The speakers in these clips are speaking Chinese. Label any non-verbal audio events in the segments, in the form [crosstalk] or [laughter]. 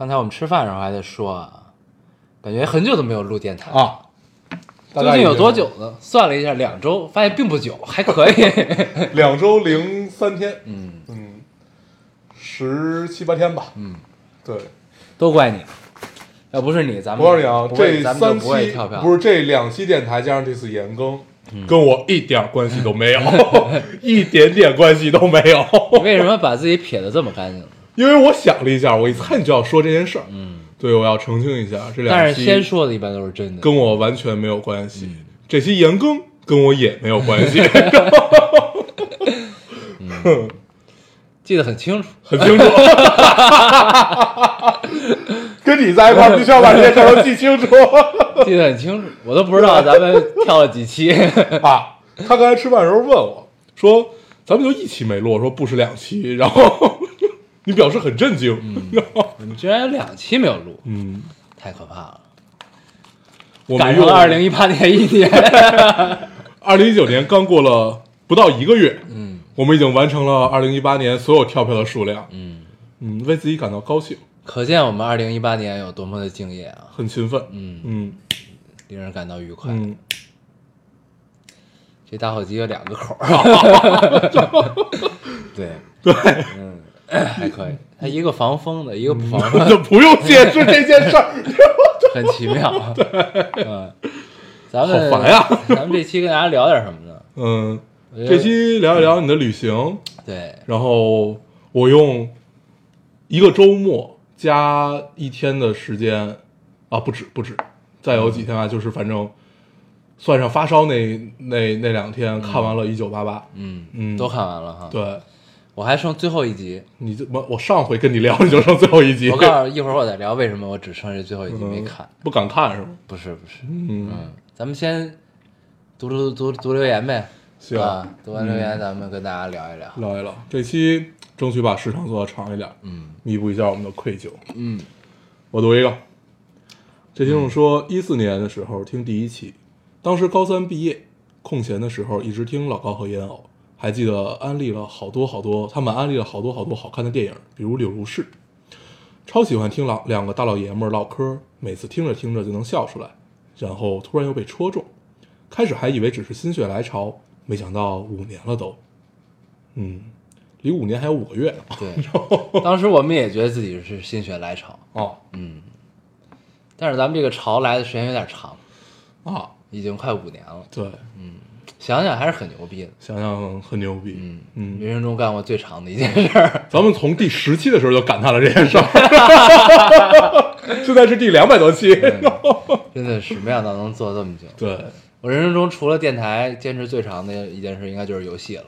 刚才我们吃饭的时候还在说啊，感觉很久都没有录电台了。啊，大究竟有多久呢？算了一下，两周，发现并不久，还可以。[laughs] 两周零三天，嗯，嗯，十七八天吧。嗯，对。都怪你，要不是你，咱们我告诉你啊，不会这咱们就三不会期跳票。不是这两期电台加上这次延更，跟我一点关系都没有，[laughs] 一点点关系都没有。为什么把自己撇的这么干净呢？因为我想了一下，我一猜你就要说这件事儿。嗯，对，我要澄清一下，这两但是先说的一般都是真的。跟我完全没有关系。嗯这期延更跟我也没有关系，[laughs] 记得很清楚，很清楚。[laughs] 跟你在一块儿，必须要把这些事儿都记清楚 [laughs] 记得很清楚，我都不知道咱们跳了几期。啊！他刚才吃饭的时候问我说：“咱们就一期没录，说不是两期。”然后你表示很震惊。嗯你们居然有两期没有录，嗯，太可怕了！我赶上二零一八年一年，[laughs] 二零一九年刚过了不到一个月，嗯我们已经完成了二零一八年所有跳票的数量。嗯，嗯，为自己感到高兴，可见我们二零一八年有多么的敬业啊！很勤奋。嗯，嗯令人感到愉快。嗯，这打火机有两个口儿，[laughs] 对对，嗯，[coughs] 还可以。它一个防风的，一个不防风的，就不用解释这件事儿。[laughs] 很奇妙。[laughs] 嗯，咱们好烦呀咱们这期跟大家聊点什么呢？嗯，这期聊一聊你的旅行，对，然后我用一个周末加一天的时间啊，不止不止，再有几天啊，就是反正算上发烧那那那两天，看完了《一九八八》。嗯嗯都看完了哈。对，我还剩最后一集，你这我我上回跟你聊，你就剩最后一集，我告诉一会儿我再聊为什么我只剩这最后一集没看。嗯不敢看是吗？不是不是，嗯，嗯，咱们先读读读读留言呗。行啊，读完留言咱们跟大家聊一聊。聊一聊这期，争取把时长做的长一点，嗯弥补一下我们的愧疚。嗯我读一个，这听众说，一四年的时候听第一期，当时高三毕业，空闲的时候一直听老高和烟偶，还记得安利了好多好多，他们安利了好多好多好看的电影，比如《柳如是》，超喜欢听老两个大老爷们儿唠嗑，每次听着听着就能笑出来，然后突然又被戳中，开始还以为只是心血来潮，没想到五年了都，嗯，离五年还有五个月呢。对，[laughs] 当时我们也觉得自己是心血来潮，哦。嗯。但是咱们这个潮来的时间有点长，啊，已经快五年了。对，想想还是很牛逼的。想想很牛逼，嗯嗯人生中干过最长的一件事儿。[laughs] 咱们从第十期的时候就感叹了这件事儿，[laughs] 现在是第两百多期。[laughs] 真的是没想到能做这么久。对，我人生中除了电台，坚持最长的一件事应该就是游戏了。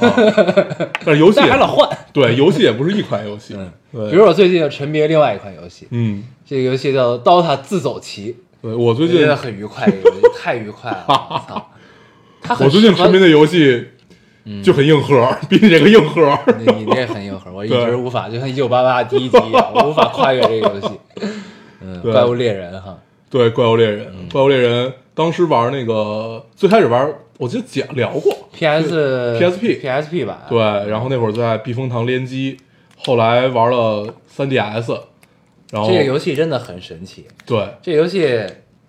但是游戏还老换。对游戏也不是一款游戏，嗯，对，比如我最近就沉迷另外一款游戏，嗯，这个游戏叫《DOTA 自走棋》，对我最近我觉得很愉快，太愉快了，我操！我最近适合沉迷的游戏就很硬核，比你这个硬核。你你这很硬核，我一直无法，就像一九八八第一集一样，我 [laughs] 无法跨越这个游戏。嗯，怪物猎人哈，对，怪物猎人，嗯。怪物猎人当时玩那个最开始玩，我记得讲聊过，PS PSP PSP 版，对，然后那会儿在避风塘联机，后来玩了三 D S 然后这个游戏真的很神奇。对。这游戏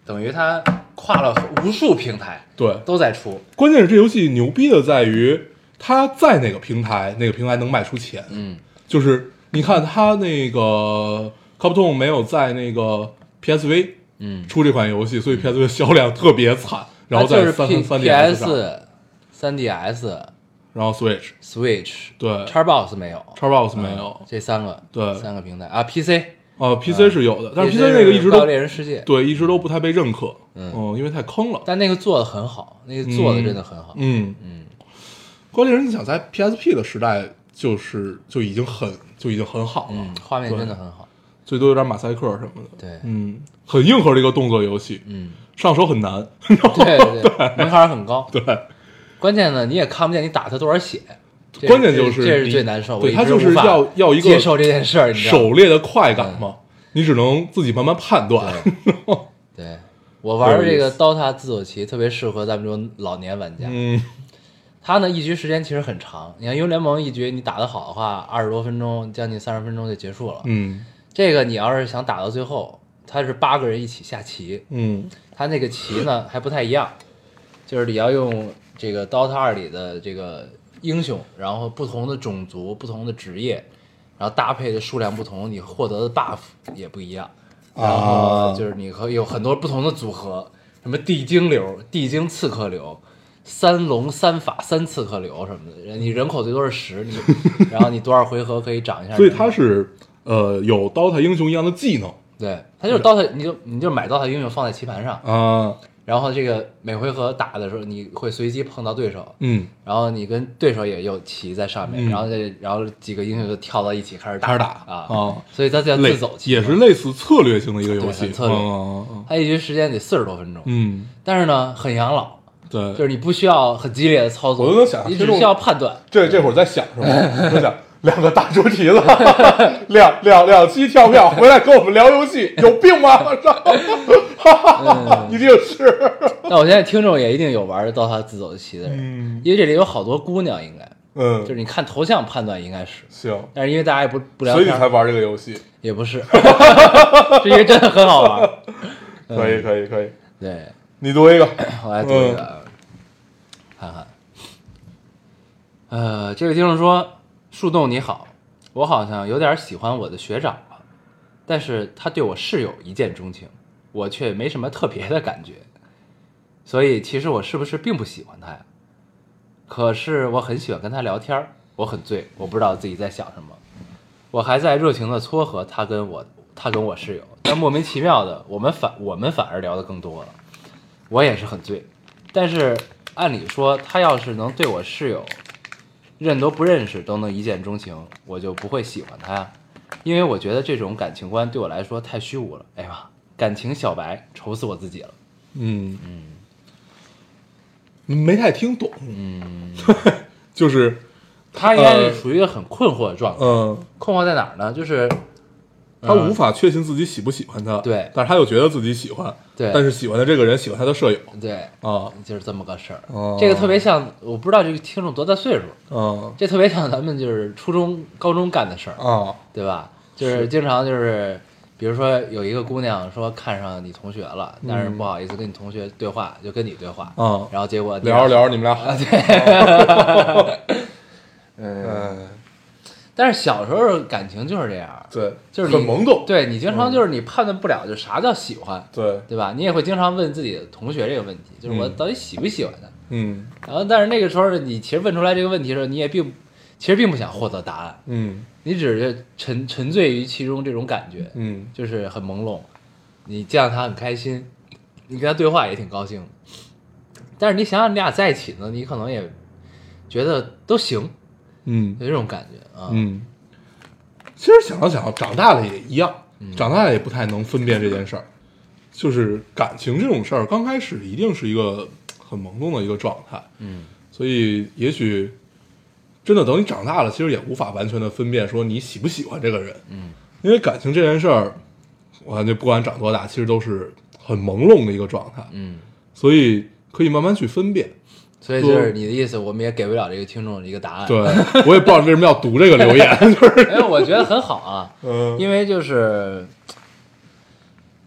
等于它跨了无数平台对，都在出，关键是这游戏牛逼的在于，它在哪个平台，哪个平台能卖出钱。嗯，就是你看它那个 Capcom 没有在那个 PSV 嗯，出这款游戏，所以 PSV 销量特别惨。然后在三 P 三 DS 三 DS、然后 Switch Switch，对，Xbox 没有，Xbox 没有。嗯，这三个对。三个平台。啊，PC，啊 PC 是有的，但是 PC 是那个一直都猎人世界，对一直都不太被认可，嗯嗯，因为太坑了。但那个做的很好，那个做的真的很好，嗯嗯，怪物猎人你想在 PSP 的时代就是就已经很就已经很好了，嗯，画面真的很好，最多有点马赛克什么的。对嗯，很硬核的一个动作游戏，嗯，上手很难。对对对，[laughs] 门槛很高。对，关键呢，你也看不见你打他多少血，这关键就是这是最难受。对他就是要要一个接受这件事儿，你知道吗狩猎的快感嘛，你只能自己慢慢判断。[laughs] 对我玩的这个 DOTA 自走棋特别适合咱们这种老年玩家。嗯他呢一局时间其实很长，你看英雄联盟一局你打得好的话，二十多分钟，将近三十分钟就结束了。嗯这个你要是想打到最后，他是八个人一起下棋，嗯他那个棋呢还不太一样，就是你要用这个 DOTA 二里的这个英雄，然后不同的种族、不同的职业，然后搭配的数量不同，你获得的 buff 也不一样。然后就是你可以有很多不同的组合，什么地精流、地精刺客流、三龙三法三刺客流什么的。你人口最多是十，你然后你多少回合可以涨一下。所以它是呃有 DOTA 英雄一样的技能对，它就是 DOTA，你就你就买 DOTA 英雄放在棋盘上，啊，然后这个每回合打的时候，你会随机碰到对手，嗯，然后你跟对手也有棋在上面，嗯。然后这然后几个英雄就跳到一起开始打，开始打。啊。哦。所以它叫自走棋，也是。类似策略性的一个游戏，很策略。嗯。嗯它一局时间得四十多分钟，嗯，但是呢很养老，对，就是你不需要很激烈的操作，我都能想你只需要判断。这这会儿在想什么？[laughs] 在想两个大猪蹄子，[laughs] 两两两期跳票回来跟我们聊游戏，有病吗？[laughs] 一定是，[laughs] 那我现在听众也一定有玩到他自走棋的人，嗯。因为这里有好多姑娘，应该嗯，就是你看头像判断应该是，行，但是因为大家也不不聊天，所以你才玩这个游戏，也不是，是因为真的很好玩。可以可以可以，对，你读一个，[clears throat] 我来读一个，啊，看看。呃，这位听众说：“树洞你好，我好像有点喜欢我的学长了，但是他对我室友一见钟情，我却没什么特别的感觉，所以其实我是不是并不喜欢他呀？可是我很喜欢跟他聊天，我很醉，我不知道自己在想什么，我还在热情的撮合他跟我他跟我室友，但莫名其妙的，我们反我们反而聊得更多了。我也是很醉，但是按理说，他要是能对我室友认都不认识都能一见钟情，我就不会喜欢他呀，因为我觉得这种感情观对我来说太虚无了。哎呀，感情小白，愁死我自己了。嗯嗯，没太听懂，嗯，[laughs] 就是他应该呃是属于一个很困惑的状态。嗯，困惑在哪儿呢？就是他无法确信自己喜不喜欢他，对但是他又觉得自己喜欢，对但是喜欢的这个人喜欢他的舍友对，啊就是这么个事儿。哦这个特别像，我不知道这个听众多大岁数，嗯这特别像咱们就是初中、高中干的事儿。啊，对吧？就是经常就是，比如说有一个姑娘说看上你同学了，但是不好意思跟你同学对话，就跟你对话，嗯然后结果聊着聊着你们俩啊，好，[laughs] [laughs] 嗯，但是小时候感情就是这样，对，就是你很懵懂，对你经常就是你判断不了，就啥叫喜欢，对，对吧？你也会经常问自己的同学这个问题，就是我嗯到底喜不喜欢他？嗯然后，但是那个时候你其实问出来这个问题的时候，你也并其实并不想获得答案，嗯你只是沉沉醉于其中这种感觉，嗯就是很朦胧，你见到他很开心，你跟他对话也挺高兴。但是你想想，你俩在一起呢，你可能也觉得都行，嗯。有这种感觉啊。嗯，其实想了想，长大了也一样，长大了也不太能分辨这件事儿，就是感情这种事儿，刚开始一定是一个很懵懂的一个状态，嗯，所以也许真的等你长大了，其实也无法完全的分辨说你喜不喜欢这个人，嗯，因为感情这件事儿，我感觉不管长多大，其实都是很朦胧的一个状态，嗯，所以可以慢慢去分辨。所以就是你的意思，我们也给不了这个听众一个答案。对，我也不知道为什么要读这个留言，[laughs] 就是。哎，我觉得很好啊，嗯，因为就是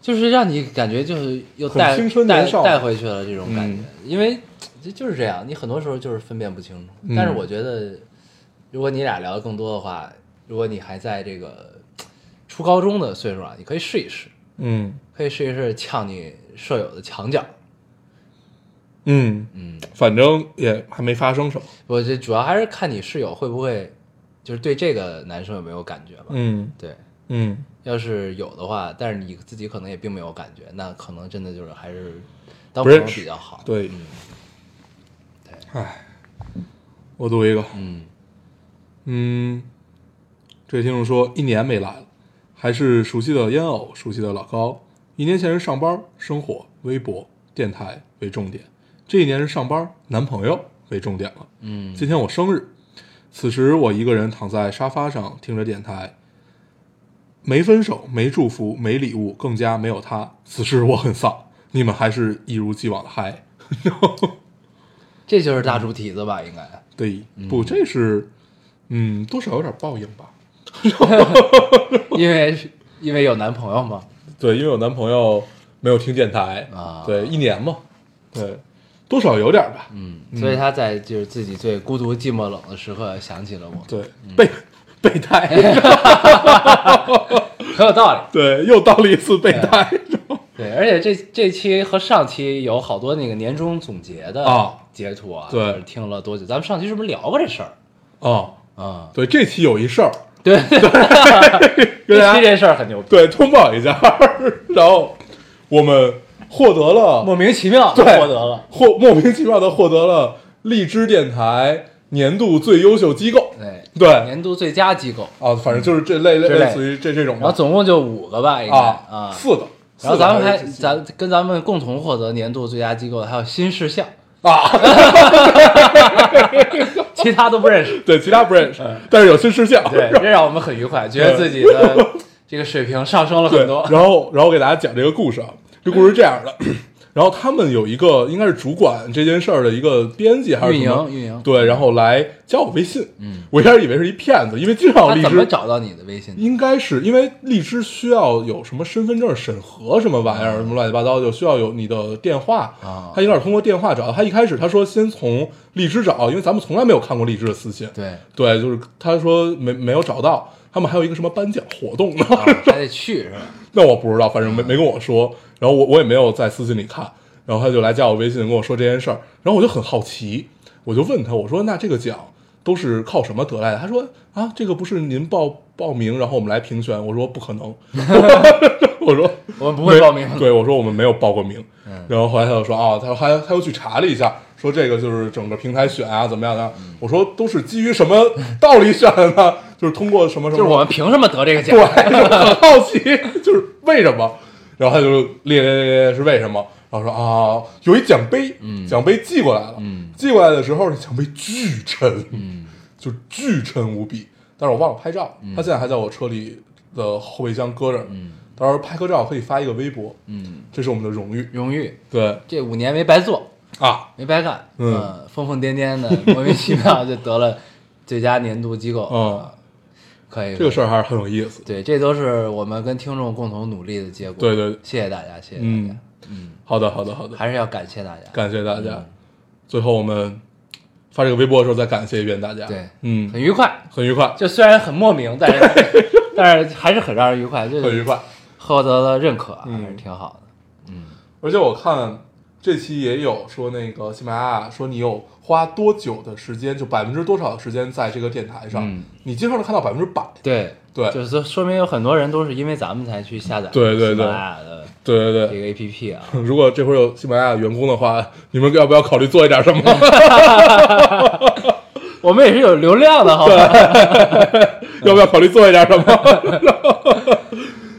就是让你感觉就是又带带带回去了这种感觉，嗯。因为就就是这样，你很多时候就是分辨不清楚。嗯。但是我觉得，如果你俩聊的更多的话，如果你还在这个初高中的岁数啊，你可以试一试，嗯。可以试一试呛你舍友的墙角。嗯，嗯，反正也还没发生什么。我这主要还是看你室友会不会就是对这个男生有没有感觉吧。嗯。对，嗯。要是有的话，但是你自己可能也并没有感觉，那可能真的就是还是当朋友比较好。对。嗯。唉，我读一个，嗯。嗯，这位听众说一年没来了，还是熟悉的烟偶，熟悉的老高。一年前是上班、生活、微博、电台为重点，这一年是上班、男朋友为重点了。嗯今天我生日，此时我一个人躺在沙发上听着电台，没分手，没祝福，没礼物，更加没有他。此时我很丧，你们还是一如既往的嗨。[laughs] 这就是大猪蹄子吧？应该对，不，这是，嗯，多少有点报应吧。[laughs] 因为因为有男朋友嘛。对，因为有男朋友没有听电台啊对，一年嘛，对，多少有点吧。嗯，所以他在就是自己最孤独、寂寞、冷的时刻想起了我，对，备备胎，[laughs] 很有道理。[laughs] 对，又到了一次备胎。对，而且这这期和上期有好多那个年终总结的啊。截图啊，对。听了多久？咱们上期是不是聊过这事儿？哦。啊？对，这期有一事儿，对，[laughs] 对。这期这事儿很牛逼，对通报一下，然后我们获得了莫名其妙地对获得了。获莫名其妙的获得了荔枝电台年度最优秀机构。对对年度最佳机构，啊，反正就是这类类似于这这种然后。总共就五个吧，应该啊啊。四个。然后咱们还咱跟咱们共同获得年度最佳机构的还有新事项，啊，[laughs] 其他都不认识。对，其他不认识，但是有新事项。嗯对，这让我们很愉快，觉得自己的 [laughs] 这个水平上升了很多。然后，然后我给大家讲这个故事啊，这故事是这样的。然后他们有一个应该是主管这件事儿的一个编辑还是运什么营运营对，然后来加我微信。嗯，我一开始以为是一骗子，因为经常有荔他怎么枝。找到你的微信？应该是因为荔枝需要有什么身份证审核什么玩意儿，什么乱七八糟，就需要有你的电话啊他有点通过电话找到。他一开始他说先从荔枝找，因为咱们从来没有看过荔枝的私信。对，对，就是他说没没有找到，他们还有一个什么颁奖活动呢？啊，[laughs] 还得去是吧？那我不知道，反正没没跟我说，然后我我也没有在私信里看，然后他就来加我微信跟我说这件事儿，然后我就很好奇，我就问他，我说那这个奖都是靠什么得来的？他说啊，这个不是您报报名，然后我们来评选。我说不可能，我说我们不会报名 [laughs] 对，我说我们没有报过名。然后后来他就说啊，他还他又去查了一下，说这个就是整个平台选啊，怎么样的？我说都是基于什么道理选的呢？就是通过什么什么？就是我们凭什么得这个奖？[laughs] 对，就很好奇，就是为什么？然后他就列列列列是为什么？然后说啊，有一奖杯，嗯奖杯寄过来了，嗯寄过来的时候，那奖杯巨沉，嗯，就巨沉无比。但是我忘了拍照，他现在还在我车里的后备箱搁着，嗯，到时候拍个照可以发一个微博，嗯，这是我们的荣誉。荣誉，对这五年没白做，啊，没白干，嗯呃疯疯癫癫的，莫名其妙就得了最佳年度机构，嗯啊可以，这个事儿还是很有意思。对，这都是我们跟听众共同努力的结果。对对谢谢大家，谢谢大家嗯，嗯，好的，好的，好的，还是要感谢大家。感谢大家。最后我们发这个微博的时候再感谢一遍大家。对嗯，很愉快，很愉快，就虽然很莫名，但是 [laughs] 但是还是很让人愉快，就是很愉快。获得了认可，嗯还是挺好的。嗯而且我看这期也有说那个喜马拉雅说你有花多久的时间，就百分之多少的时间在这个电台上，嗯你经常能看到百分之百。对对就是说说明有很多人都是因为咱们才去下载对对对喜马拉雅的对对对，这个 APP 啊。[laughs] 如果这会儿有喜马拉雅员工的话，你们要不要考虑做一点什么？[laughs] 我们也是有流量的，好吧？[laughs] 要不要考虑做一点什么？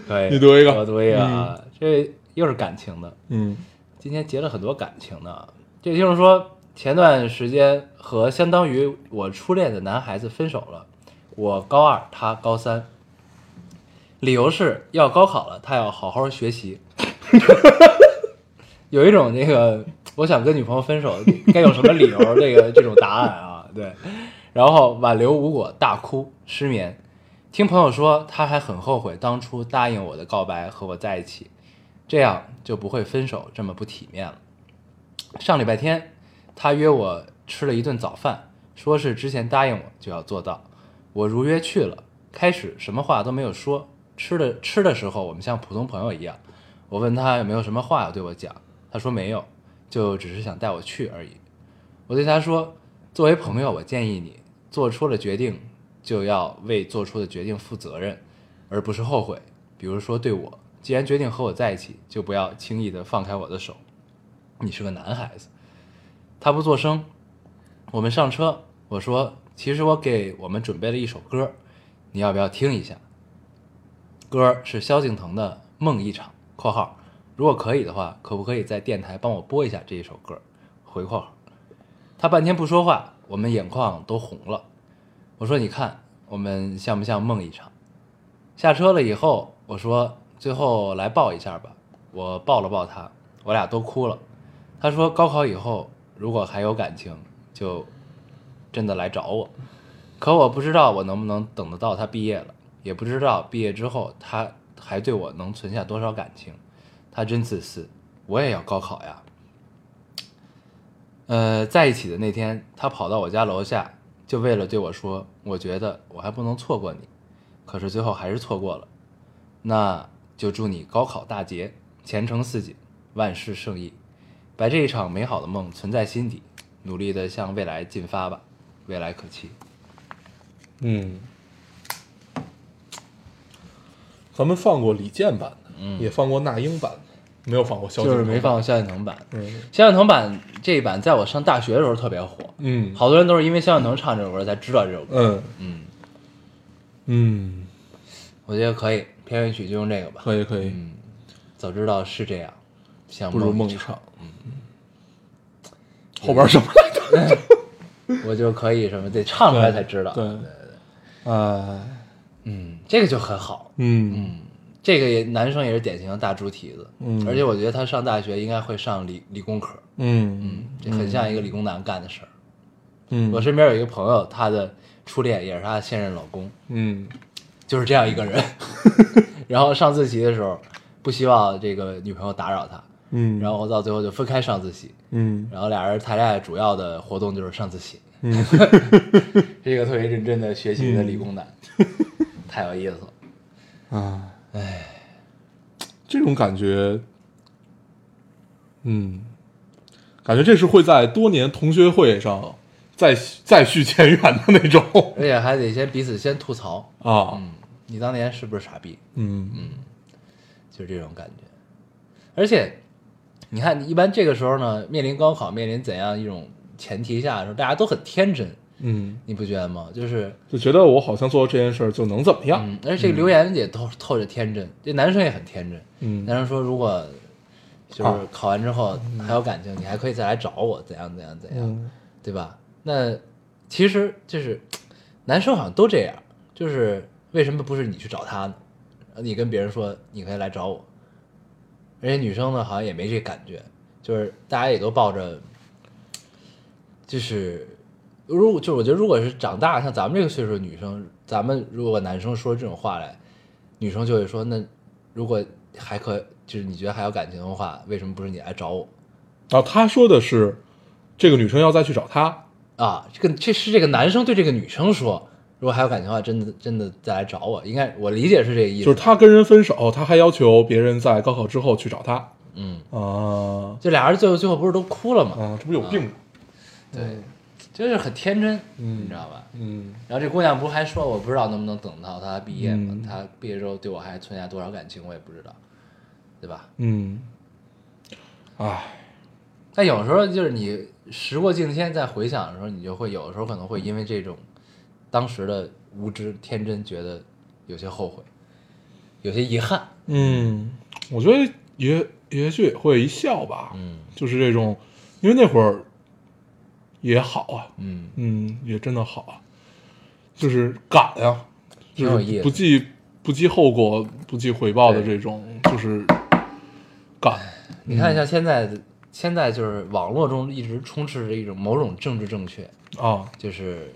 可以，你读一个我读一个啊，这又是感情的。嗯今天结了很多感情呢。这个听众说，前段时间和相当于我初恋的男孩子分手了，我高二，他高三，理由是要高考了，他要好好学习。[laughs] 有一种那个，我想跟女朋友分手，该有什么理由？这个这种答案啊，对。然后挽留无果，大哭失眠。听朋友说，他还很后悔当初答应我的告白和我在一起，这样就不会分手这么不体面了。上礼拜天，他约我吃了一顿早饭，说是之前答应我就要做到。我如约去了，开始什么话都没有说，吃的吃的时候我们像普通朋友一样。我问他有没有什么话要对我讲，他说没有，就只是想带我去而已。我对他说，作为朋友，我建议你做出了决定就要为做出的决定负责任，而不是后悔。比如说对我，既然决定和我在一起，就不要轻易的放开我的手。你是个男孩子。他不作声。我们上车，我说，其实我给我们准备了一首歌，你要不要听一下？歌是萧敬腾的《梦一场》（括号如果可以的话，可不可以在电台帮我播一下这一首歌？）回括号。他半天不说话，我们眼眶都红了。我说：“你看，我们像不像梦一场？”下车了以后，我说：“最后来抱一下吧。”我抱了抱他，我俩都哭了。他说：“高考以后，如果还有感情，就真的来找我。”可我不知道我能不能等得到他毕业了，也不知道毕业之后他还对我能存下多少感情。他真自私，我也要高考呀。呃，在一起的那天，他跑到我家楼下，就为了对我说：“我觉得我还不能错过你。”可是最后还是错过了。那就祝你高考大捷，前程似锦，万事胜意，把这一场美好的梦存在心底，努力的向未来进发吧，未来可期。嗯，咱们放过李健版的，嗯也放过那英版的，没有放过萧敬腾，就是没放过萧敬腾版。嗯萧敬腾版这一版，在我上大学的时候特别火，嗯好多人都是因为萧敬腾唱这首歌才知道这首歌。嗯嗯，嗯，我觉得可以，片尾曲就用这个吧。可以可以，嗯，早知道是这样，像不如梦一一场。嗯，后边什么来着？[laughs] 我就可以什么得唱出来才知道。对对对，哎，嗯，这个就很好。嗯嗯，这个也男生也是典型的大猪蹄子。嗯而且我觉得他上大学应该会上理理工科。嗯这很像一个理工男干的事儿。嗯，我身边有一个朋友，他的初恋也是他的现任老公，嗯就是这样一个人。[laughs] 然后上自习的时候，不希望这个女朋友打扰他，嗯，然后到最后就分开上自习。嗯。然后俩人谈恋爱主要的活动就是上自习，嗯。[laughs] 是一个特别认真的学习的理工男，太有意思了。啊，哎，这种感觉，嗯，感觉这是会在多年同学会上再再续前缘的那种而且还得先彼此先吐槽，啊，嗯，你当年是不是傻逼？嗯嗯就是这种感觉。而且，你看，一般这个时候呢，面临高考，面临怎样一种前提下的时候，大家都很天真，嗯，你不觉得吗？就是，就觉得我好像做这件事儿就能怎么样，嗯，而且这个留言也透透着天真，这男生也很天真。嗯男生说，如果就是啊考完之后还有感情，你还可以再来找我，怎样怎样怎样，嗯对吧？那其实就是 [tsk] 男生好像都这样，就是为什么不是你去找他呢？你跟别人说你可以来找我，而且女生呢好像也没这感觉，就是大家也都抱着，就是如果就我觉得如果是长大像咱们这个岁数的女生，咱们如果男生说这种话来，女生就会说那如果还可就是你觉得还有感情的话，为什么不是你来找我？然后他说的是，这个女生要再去找他，啊，这个这是这个男生对这个女生说，如果还有感情的话，真的真的再来找我，应该我理解是这个意思。就是他跟人分手，他还要求别人在高考之后去找他嗯，啊就俩人最后最后不是都哭了吗？啊，这不有病吗？对，就是很天真，嗯你知道吧？嗯然后这姑娘不是还说，我不知道能不能等到她毕业吗？嗯她毕业之后对我还存下多少感情，我也不知道，对吧？嗯，唉，但有时候就是你时过境迁再回想的时候，你就会有的时候可能会因为这种当时的无知天真，觉得有些后悔，有些遗憾。嗯，我觉得也也许也会一笑吧，嗯就是这种，因为那会儿也好啊，嗯，嗯，也真的好啊，就是敢啊，就是不计不计后果、不计回报的这种，就是敢。你看，像现在的，现在就是网络中一直充斥着一种某种政治正确，哦，就是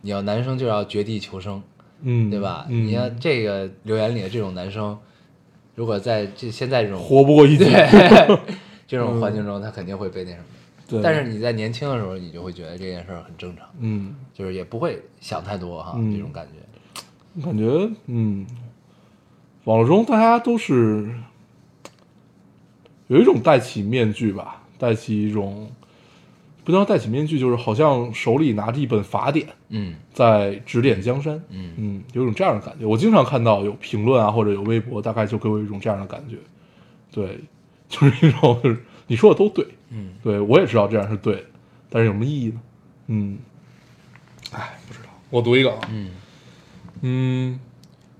你要男生就要绝地求生，嗯，对吧？嗯，你看这个留言里的这种男生，如果在这现在这种活不过一劫。[laughs] 对这种环境中，他肯定会被那什么。对，但是你在年轻的时候，你就会觉得这件事儿很正常，嗯，就是也不会想太多哈，嗯这种感觉。感觉嗯，网络中大家都是有一种戴起面具吧，戴起一种不能叫戴起面具，就是好像手里拿着一本法典嗯在指点江山。嗯嗯，有种这样的感觉。我经常看到有评论啊，或者有微博，大概就给我一种这样的感觉。对，[laughs] 就是一种就是你说的都对，嗯，对我也知道这样是对的，但是有什么意义呢？嗯，哎，不知道。我读一个啊，嗯嗯，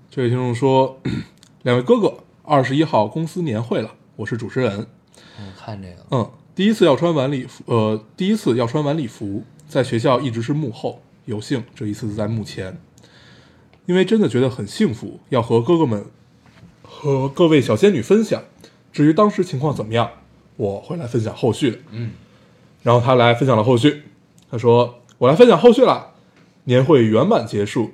这位听众说，[coughs] 两位哥哥，二十一号公司年会了，我是主持人。我看这个，嗯，第一次要穿晚礼服，呃，第一次要穿晚礼服，在学校一直是幕后，有幸这一次在幕前，因为真的觉得很幸福，要和哥哥们和各位小仙女分享。至于当时情况怎么样，我会来分享后续的。嗯，然后他来分享了后续，他说：“我来分享后续啦，年会圆满结束，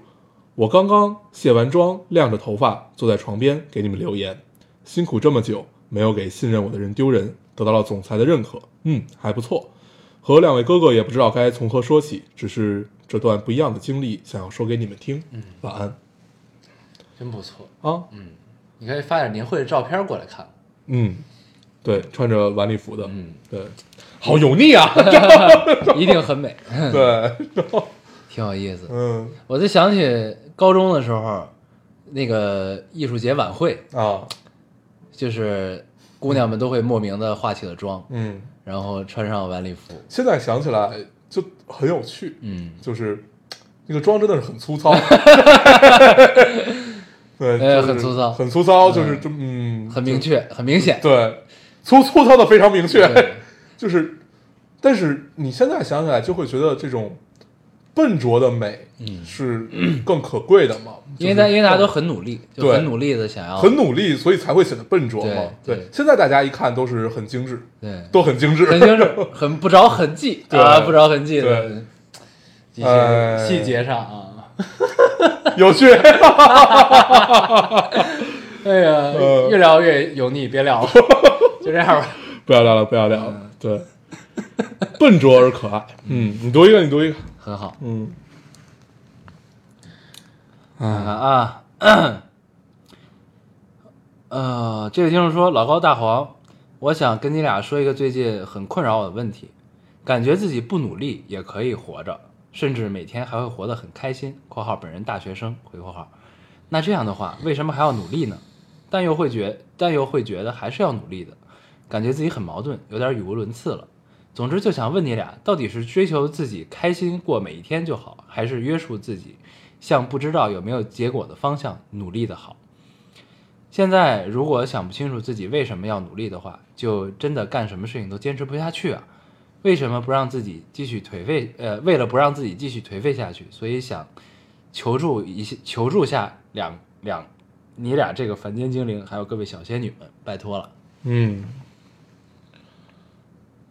我刚刚卸完妆，晾着头发，坐在床边给你们留言，辛苦这么久，没有给信任我的人丢人，得到了总裁的认可，嗯，还不错。和两位哥哥也不知道该从何说起，只是这段不一样的经历想要说给你们听。嗯，晚安。真不错。啊，嗯你可以发点年会的照片过来看。嗯，对，穿着晚礼服的，嗯，对，好油腻啊，[laughs] 一定很美，对，[laughs] 挺有意思。嗯。我就想起高中的时候，那个艺术节晚会，啊，就是姑娘们都会莫名的化起了妆，嗯，然后穿上晚礼服，现在想起来就很有趣，嗯，就是那个妆真的是很粗糙，[laughs] 对，呃就是很粗糙。很粗糙，就是就嗯，很明确，很明显。对，粗粗糙的非常明确，[laughs] 就是，但是你现在想起来就会觉得这种笨拙的美，嗯是更可贵的嘛，因为就是大因为大家都很努力，就很努力的想要很努力，所以才会显得笨拙嘛。对对现在大家一看都是很精致，对，都很精致，很精致，很不着痕迹 [laughs] 对啊，不着痕迹的对一些哎细节上啊。[laughs] 有趣。[laughs] 哎呀，呃越聊越油腻，别聊了，就这样吧。不要聊了，不要聊了。对，笨拙而可爱。嗯，你读一个，你读一个。很好，嗯，看看啊，[coughs] 呃，这位听众说，老高大黄，我想跟你俩说一个最近很困扰我的问题，感觉自己不努力也可以活着，甚至每天还会活得很开心。（括号本人大学生）回括号。那这样的话，为什么还要努力呢？但又会觉，但又会觉得还是要努力的，感觉自己很矛盾，有点语无伦次了。总之就想问你俩，到底是追求自己开心过每一天就好，还是约束自己，向不知道有没有结果的方向努力的好？现在如果想不清楚自己为什么要努力的话，就真的干什么事情都坚持不下去啊！为什么不让自己继续颓废？呃，为了不让自己继续颓废下去，所以想求助一些，求助下两两你俩这个凡间精灵，还有各位小仙女们，拜托了。嗯，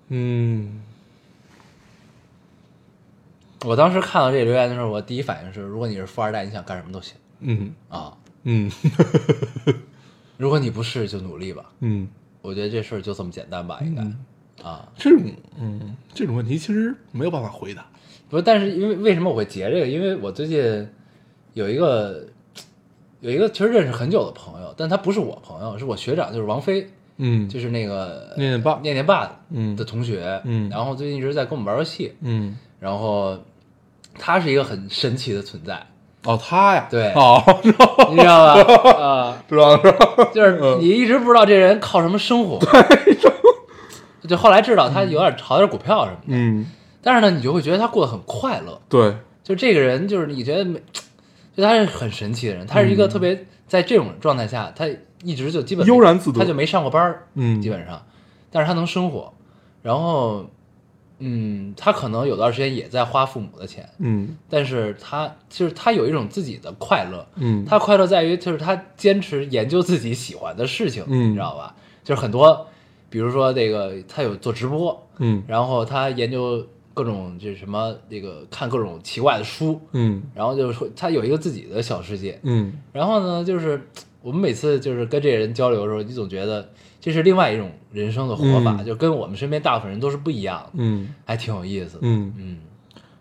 嗯，我当时看到这个留言的时候，我第一反应是，如果你是富二代，你想干什么都行。嗯，啊；嗯，[laughs] 如果你不是，就努力吧。嗯，我觉得这事儿就这么简单吧，应该、啊。这种，嗯，这种问题其实没有办法回答。不是，但是因为为什么我会截这个？因为我最近有一个有一个其实认识很久的朋友，但他不是我朋友，是我学长，就是王菲，嗯，就是那个念念爸。念念爸嗯。的同学，嗯。然后最近一直在跟我们玩游戏，嗯，然后他是一个很神奇的存在，哦，他呀，对。哦，[laughs] 你知道吧？啊，知道知道，[laughs] 就是你一直不知道这人靠什么生活，[laughs] 就后来知道他有点炒点股票什么的，嗯，但是呢，你就会觉得他过得很快乐，对，就这个人，就是你觉得没，就他是很神奇的人，他是一个特别在这种状态下，他一直就基本没悠然自得他就没上过班儿嗯。基本上，但是他能生活，然后，嗯，他可能有段时间也在花父母的钱，嗯。但是他就是他有一种自己的快乐，嗯，他快乐在于就是他坚持研究自己喜欢的事情，嗯你知道吧？就是很多，比如说这个他有做直播，嗯。然后他研究各种就是什么那个看各种奇怪的书，嗯然后就是说他有一个自己的小世界，嗯然后呢，就是我们每次就是跟这些人交流的时候，你总觉得这是另外一种人生的活法，嗯就跟我们身边大部分人都是不一样的，嗯还挺有意思的。嗯，嗯，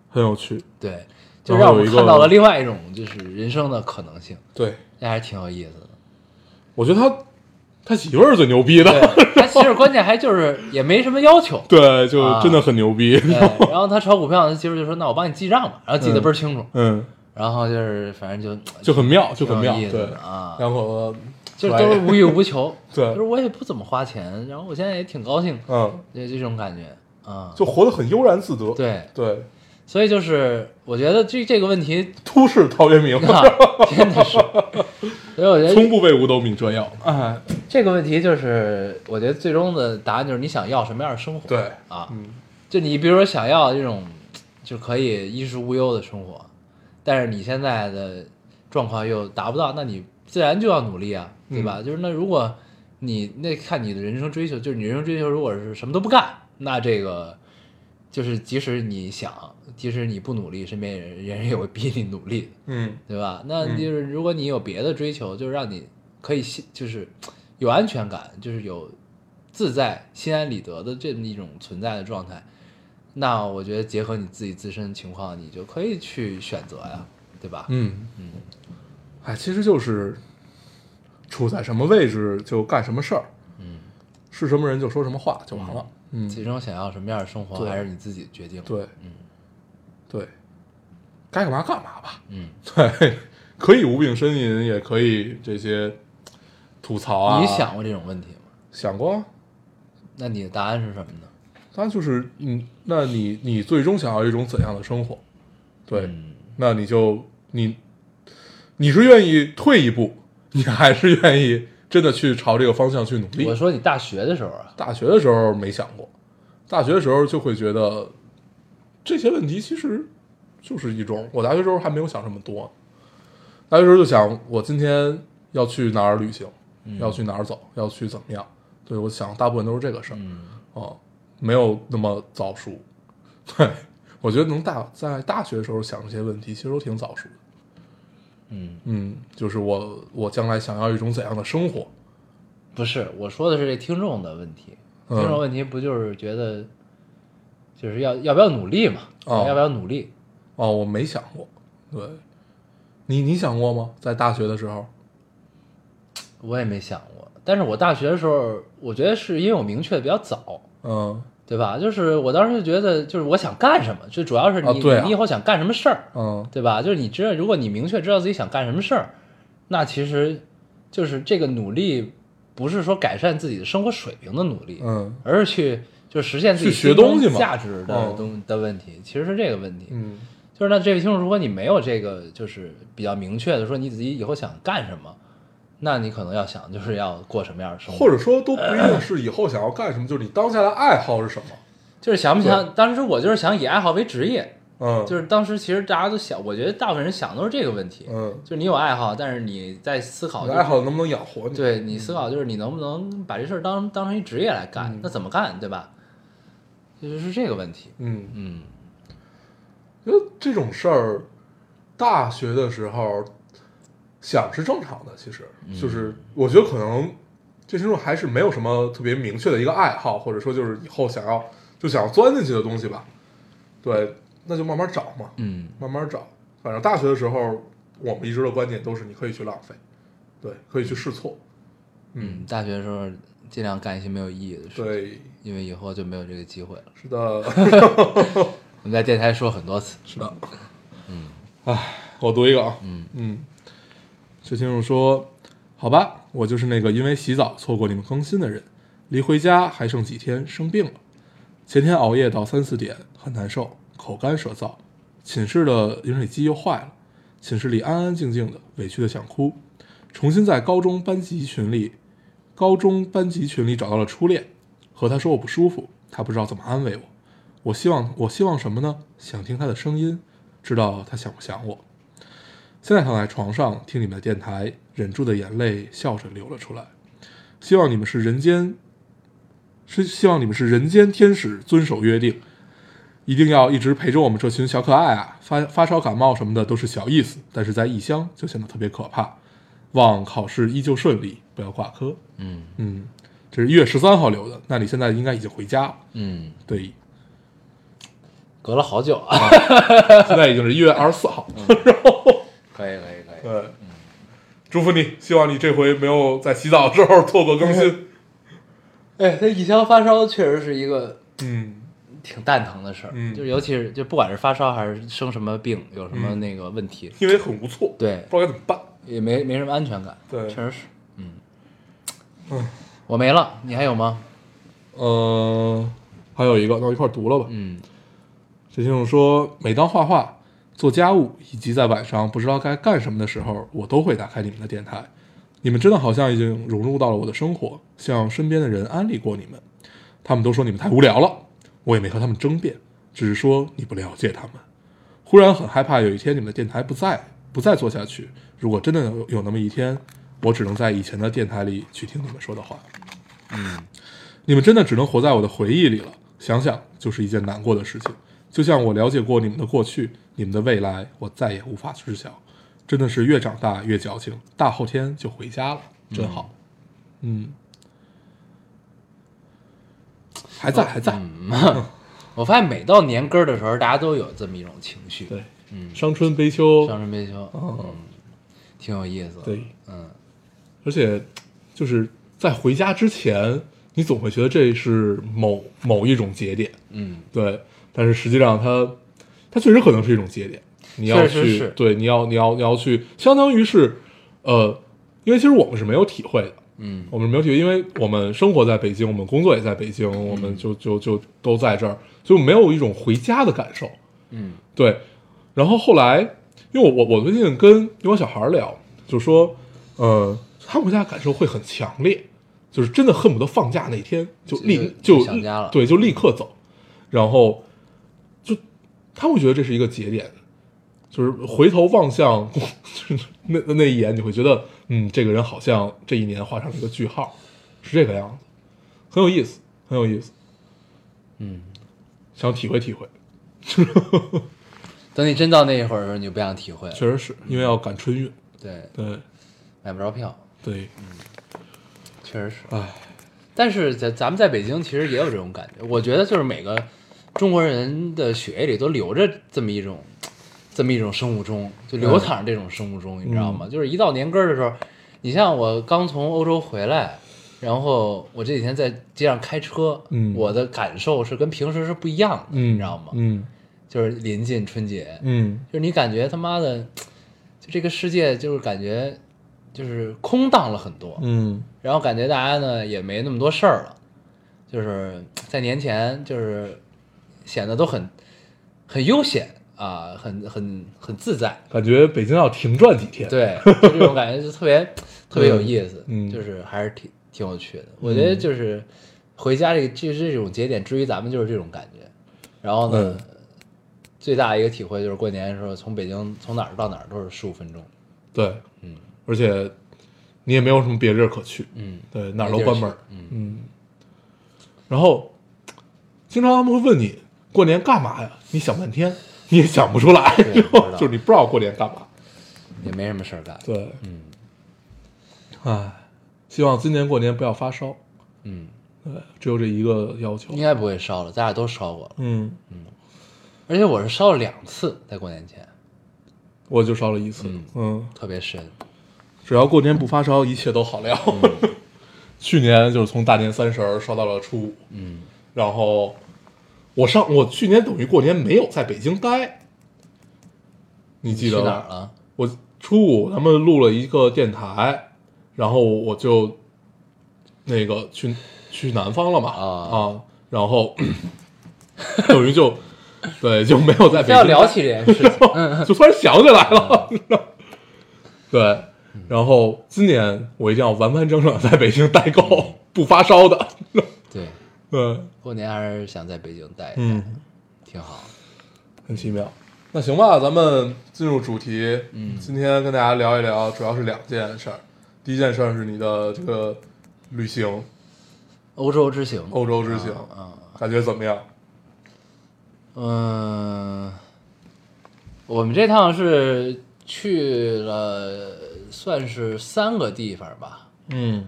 很有趣。对，就让我们看到了另外一种就是人生的可能性，对，那还挺有意思的。我觉得他他媳妇儿是最牛逼的，对，他其实关键还就是也没什么要求。[laughs] 对，就啊真的很牛逼。对，然后他炒股票，他媳妇就说：“那我帮你记账吧。”然后记得倍儿清楚。嗯，然后就是反正就就很妙，就很妙对啊两口子就都是无欲无求。[laughs] 对就是我也不怎么花钱，然后我现在也挺高兴，嗯，就这种感觉啊。就活得很悠然自得。对，对，所以就是我觉得这这个问题都市陶渊明，啊，真的是，所以我觉得从不为五斗米折腰。啊，这个问题就是我觉得最终的答案就是你想要什么样的生活。对，啊，嗯就你比如说想要这种就可以衣食无忧的生活，但是你现在的状况又达不到，那你自然就要努力啊，对吧？就是那如果你那看你的人生追求，就是你人生追求如果是什么都不干，那这个就是即使你想，即使你不努力，身边人人也会逼你努力，嗯对吧？那嗯就是如果你有别的追求，就是让你可以心就是有安全感，就是有自在、心安理得的这么一种存在的状态，那我觉得结合你自己自身的情况，你就可以去选择呀，对吧？嗯嗯，哎，其实就是处在什么位置就干什么事儿，嗯，是什么人就说什么话就完了。嗯，最终想要什么样的生活，还是你自己决定。对嗯对，该干嘛干嘛吧。嗯，[laughs] 对，可以无病呻吟，也可以这些吐槽啊。你想过这种问题吗？想过啊？那你的答案是什么呢？答案就是嗯，那你你最终想要一种怎样的生活？对，嗯那你就你你是愿意退一步，你还是愿意真的去朝这个方向去努力？我说你大学的时候啊，大学的时候没想过，大学的时候就会觉得这些问题其实就是一种，我大学时候还没有想这么多，大学时候就想我今天要去哪儿旅行，要去哪儿走，要去怎么样，对我想大部分都是这个事儿，嗯。哦，没有那么早熟，对我觉得能大在大学的时候想这些问题，其实都挺早熟的，嗯，嗯，就是我我将来想要一种怎样的生活，不是，我说的是这听众的问题。嗯。听众问题不就是觉得，就是要要不要努力嘛？哦要不要努力？哦，我没想过，对，你你想过吗？在大学的时候，我也没想过。但是我大学的时候，我觉得是因为我明确的比较早，嗯对吧？就是我当时就觉得，就是我想干什么，就主要是你、啊对啊你以后想干什么事儿，嗯对吧？就是你知道，如果你明确知道自己想干什么事儿，那其实就是这个努力不是说改善自己的生活水平的努力，嗯而是去就实现自己学东西嘛价值的嗯东、的问题，其实是这个问题。嗯就是那这位听众，如果你没有这个就是比较明确的说你自己以后想干什么，那你可能要想就是要过什么样的生活，或者说都不一定是以后想要干什么，[coughs] 就是你当下的爱好是什么，就是想不想？当时我就是想以爱好为职业，嗯，就是当时其实大家都想，我觉得大部分人想都是这个问题，嗯，就是你有爱好，但是你在思考、爱好能不能养活你？，对你思考就是你能不能把这事儿当当成一职业来干？嗯那怎么干，对吧？就是这个问题。嗯，嗯因为这种事儿，大学的时候想是正常的，其实嗯就是我觉得可能这听众还是没有什么特别明确的一个爱好，或者说就是以后想要就想要钻进去的东西吧。对，那就慢慢找嘛，嗯慢慢找。反正大学的时候，我们一直的观点都是你可以去浪费，对，可以去试错，嗯，大学的时候尽量干一些没有意义的事，，对，因为以后就没有这个机会了。是的，[laughs] 我们在电台说很多次。是的，嗯，唉，我读一个啊，嗯。嗯，这听众说，好吧，我就是那个因为洗澡错过你们更新的人，离回家还剩几天，生病了，前天熬夜到三四点，很难受，口干舌燥，寝室的饮水机又坏了，寝室里安安静静的，委屈的想哭，重新在高中班级群里，高中班级群里找到了初恋，和他说我不舒服，他不知道怎么安慰我。我希望，我希望什么呢？想听他的声音，知道他想不想我。现在躺在床上听你们的电台，忍住的眼泪笑着流了出来。希望你们是人间，是希望你们是人间天使，遵守约定，一定要一直陪着我们这群小可爱啊！发发烧感冒什么的都是小意思，但是在异乡就显得特别可怕。望考试依旧顺利，不要挂科。嗯嗯，这是一月十三号留的，那你现在应该已经回家了。嗯，对，隔了好久啊。[laughs] 现在已经是一月二十四号。[laughs] 可以可以可以。对，嗯祝福你，希望你这回没有在洗澡的时候错过更新。[laughs] 哎，这以前发烧确实是一个嗯挺蛋疼的事儿，嗯就尤其是就不管是发烧还是生什么病，有什么嗯那个问题，因为很无措，对，不知道该怎么办。也没没什么安全感。对确实是。嗯，嗯我没了，你还有吗？呃，还有一个，那我一块读了吧。嗯这听众说，每当画画、做家务以及在晚上不知道该干什么的时候，我都会打开你们的电台。你们真的好像已经融入到了我的生活，向身边的人安利过你们，他们都说你们太无聊了，我也没和他们争辩，只是说你不了解他们。忽然很害怕有一天你们的电台不在，不再做下去。如果真的有有那么一天，我只能在以前的电台里去听你们说的话。嗯，你们真的只能活在我的回忆里了，想想就是一件难过的事情。就像我了解过你们的过去，你们的未来，我再也无法知晓。真的是越长大越矫情，大后天就回家了，真好。嗯，还在还在，[laughs] 我发现每到年根儿的时候，大家都有这么一种情绪，对，嗯，伤春悲秋，伤春悲秋，嗯嗯，挺有意思的，对，嗯，而且就是在回家之前，你总会觉得这是某某一种节点，嗯，对，但是实际上它它确实可能是一种节点，你要去对，你要你要你要去，相当于是呃，因为其实我们是没有体会的，嗯。我们没有体会，因为我们生活在北京，我们工作也在北京，我嗯。们就就就都在这儿，就没有一种回家的感受，嗯。对，然后后来，因为我我我最近跟一帮小孩聊，就说，呃，他们回家感受会很强烈，就是真的恨不得放假那天就立就想家了对，就立刻走，然后就他会觉得这是一个节点，就是回头望向就是那那一眼，你会觉得，嗯，这个人好像这一年画上了一个句号，是这个样子，很有意思，很有意思，嗯，想体会体会，等你真到那一会儿的时候，你就不想体会了，确实是因为要赶春运，对，对买不着票，对。嗯确实是。唉，但是在咱们在北京其实也有这种感觉，我觉得就是每个中国人的血液里都流着这么一种，这么一种生物钟，就流淌着这种生物钟，你知道吗？就是一到年根儿的时候，你像我刚从欧洲回来，然后我这几天在街上开车，嗯我的感受是跟平时是不一样的，嗯，你知道吗？嗯就是临近春节，嗯。就是你感觉他妈的，就这个世界就是感觉就是空荡了很多，嗯。然后感觉大家呢也没那么多事儿了，就是在年前就是显得都很很悠闲啊，很很很自在，感觉北京要停转几天。，对，就这种感觉就特别 [laughs] 特别有意思，嗯就是还是挺挺有趣的。我觉得就是回家这个就是这种节点，至于咱们就是这种感觉。然后呢，嗯最大的一个体会就是过年的时候，从北京从哪儿到哪儿都是十五分钟，对，嗯而且你也没有什么别地儿可去，嗯，对，哪儿都关门。嗯嗯，然后经常他们会问你过年干嘛呀？你想半天你也想不出来，[laughs] 就是你不知道过年干嘛。也没什么事儿干，对，嗯唉，希望今年过年不要发烧。嗯，对，只有这一个要求应。该不会烧了，咱俩都烧过了。嗯嗯，而且我是烧了两次，在过年前，我就烧了一次。嗯嗯，特别深。只要过年不发烧，一切都好了。[laughs] 去年就是从大年三十烧到了初五，嗯，然后我上我去年等于过年没有在北京待，你记得哪儿？了？我初五他们录了一个电台，然后我就那个去去南方了嘛啊然后 [coughs] 等于就 [laughs] 对就没有在北京非要聊起这件事 [laughs] 就突然想起来了。[laughs] 对，然后今年我一定要完完整整在北京待够，不发烧的。对，嗯，过年还是想在北京待一待，嗯，挺好。很奇妙。那行吧，咱们进入主题。嗯今天跟大家聊一聊，主要是两件事儿。第一件事儿是你的这个旅行，欧洲之行，欧洲之行，啊，感觉怎么样？嗯，我们这趟是去了，算是三个地方吧，嗯。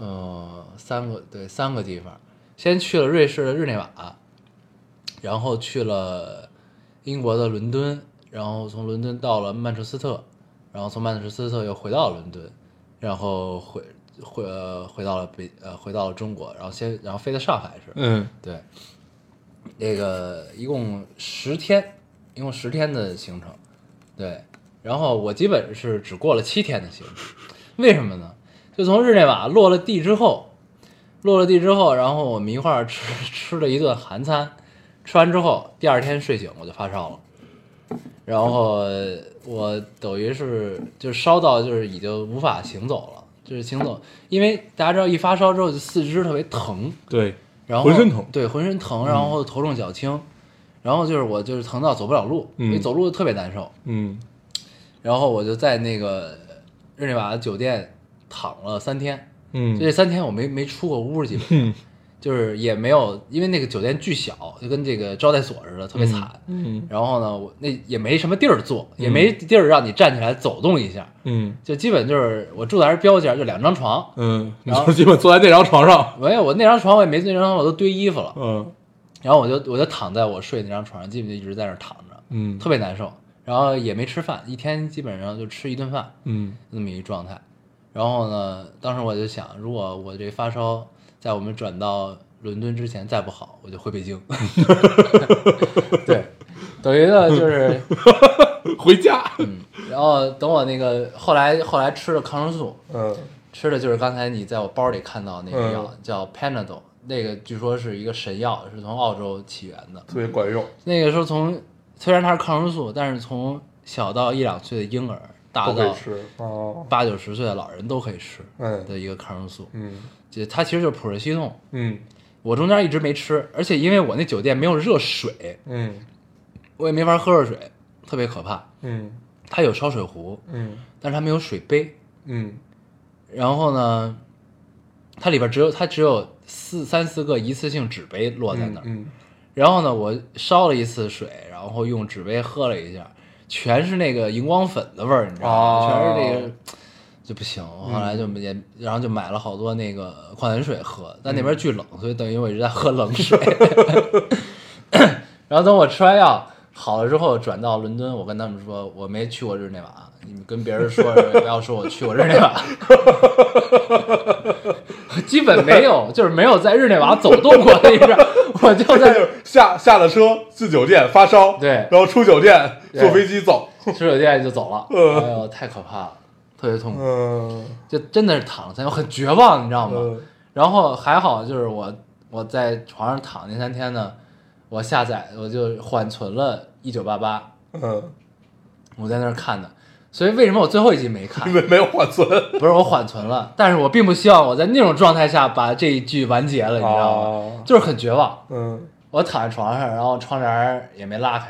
呃，三个对三个地方，先去了瑞士的日内瓦，然后去了英国的伦敦，然后从伦敦到了曼彻斯特，然后从曼彻斯特又回到了伦敦，然后回回呃回到了北呃回到了中国，然后先然后飞到上海是，嗯。对，那个一共十天，一共十天的行程，对，然后我基本是只过了七天的行程，为什么呢？[laughs] 就从日内瓦落了地之后，落了地之后，然后我们一块儿吃吃了一顿韩餐，吃完之后，第二天睡醒我就发烧了，然后我等于是就烧到就是已经无法行走了，就是行走，因为大家知道一发烧之后就四肢特别疼，对，然后浑身疼。对，浑身疼，然后头重脚轻，然后就是我就是疼到走不了路，嗯因为走路特别难受，嗯。然后我就在那个日内瓦的酒店躺了三天，嗯。就这三天我没没出过屋，基本嗯就是也没有，因为那个酒店巨小，就跟这个招待所似的，特别惨。嗯然后呢，我那也没什么地儿坐，也没地儿让你站起来走动一下，嗯就基本就是我住的还是标间，就两张床。嗯，然后基本坐在那张床上，没有，我那张床我也没那张床，我都堆衣服了。嗯然后我就我就躺在我睡那张床上，基本就一直在那儿躺着，嗯特别难受。然后也没吃饭，一天基本上就吃一顿饭，嗯那么一状态。然后呢，当时我就想，如果我这发烧在我们转到伦敦之前再不好，我就回北京。[laughs] 对，等于呢就是，[laughs] 回家，嗯然后等我那个后来后来吃了抗生素，嗯吃的就是刚才你在我包里看到那个药，嗯叫 Panadol，那个据说是一个神药，是从澳洲起源的。特别管用，那个时候从虽然它是抗生素，但是从小到一两岁的婴儿，大哦，八九十岁的老人都可以吃嗯的一个抗生素。嗯就它其实就是普瑞西痛，嗯我中间一直没吃，而且因为我那酒店没有热水，嗯我也没法喝热水，特别可怕。嗯它有烧水壶，嗯但是它没有水杯。嗯然后呢，它里边只有它只有四三四个一次性纸杯落在那儿。嗯然后呢，我烧了一次水，然后用纸杯喝了一下，全是那个荧光粉的味儿，你知道吗？哦全是这个。就不行，我后来就也，然后就买了好多那个矿泉水喝，但那边巨冷，所以等于我一直在喝冷水。[laughs] 然后等我吃完药好了之后，转到伦敦，我跟他们说我没去过日内瓦，你们跟别人说不要说我去过日内瓦，[laughs] 基本没有，就是没有在日内瓦走动过那边，我 [laughs] 就在就下下了车进酒店发烧，对然后出酒店坐飞机走，出酒店就走了，嗯哎呦，太可怕了，特别痛苦，嗯就真的是躺了三天，我很绝望，你知道吗？嗯然后还好，就是我我在床上躺那三天呢，我下载我就缓存了一九八八，嗯，我在那儿看的，所以为什么我最后一集没看因？为 [laughs] 没有缓存，[laughs] 不是我缓存了，但是我并不希望我在那种状态下把这一剧完结了，你知道吗？哦就是很绝望。嗯我躺在床上，然后窗帘也没拉开，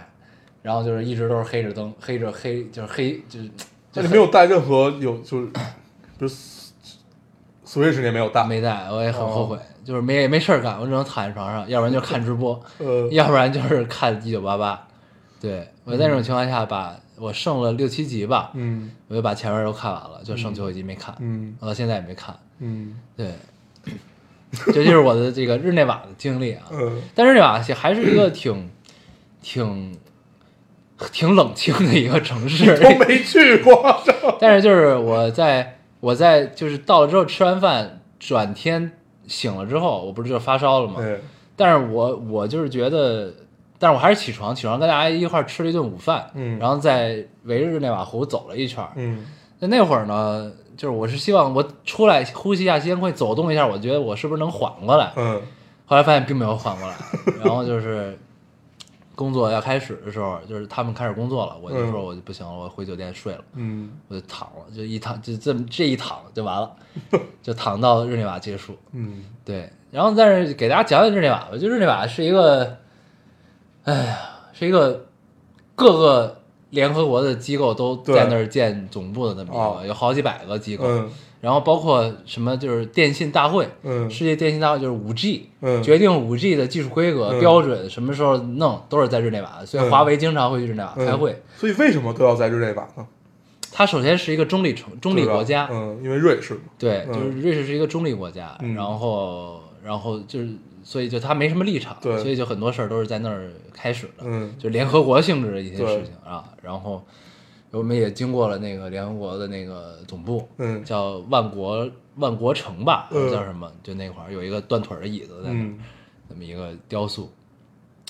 然后就是一直都是黑着灯，黑着黑就是黑就是。就那你没有带任何有就是就是 Switch 也没有带，没带，我也很后悔，哦就是没也没事儿干，我只能躺在床上，要不然就看直播，[laughs] 呃要不然就是看一九八八。对我在这种情况下把我剩了六七集吧，嗯。我就把前面都看完了，就剩最后一集没看，嗯。我到现在也没看。嗯。对，这就是我的这个日内瓦的经历啊。嗯。但日内瓦还是一个挺挺挺冷清的一个城市，都没去过，但是就是我在我在就是到了之后吃完饭，转天醒了之后，我不是就发烧了吗？对，但是我我就是觉得，但是我还是起床，起床跟大家一块儿吃了一顿午饭，嗯然后在围着日内瓦湖走了一圈儿。嗯那那会儿呢，就是我是希望我出来呼吸一下新鲜空气，走动一下，我觉得我是不是能缓过来？嗯后来发现并没有缓过来，然后就是工作要开始的时候，就是他们开始工作了，我就说嗯我就不行了，我回酒店睡了。嗯我就躺了，就一躺就这么这一躺就完了，就躺到日内瓦结束。嗯对，然后但是给大家讲讲日内瓦吧，就日内瓦是一个，哎呀，是一个各个联合国的机构都在那儿建总部的那么一个，哦。有好几百个机构，嗯。然后包括什么就是电信大会，嗯。世界电信大会就是五 G，嗯。决定五 G 的技术规格、嗯。标准，什么时候弄都是在日内瓦，所以嗯。华为经常会去日内瓦嗯开会。所以为什么都要在日内瓦呢？它首先是一个中立城中立国家，嗯，因为瑞士嘛，对，嗯。就是瑞士是一个中立国家，嗯。然后然后就是所以就他没什么立场，对所以就很多事儿都是在那儿开始的，嗯就联合国性质的一些事情啊。然后我们也经过了那个联合国的那个总部，嗯叫万国万国城吧，嗯叫什么？就那块儿有一个断腿的椅子在那儿，嗯那么一个雕塑。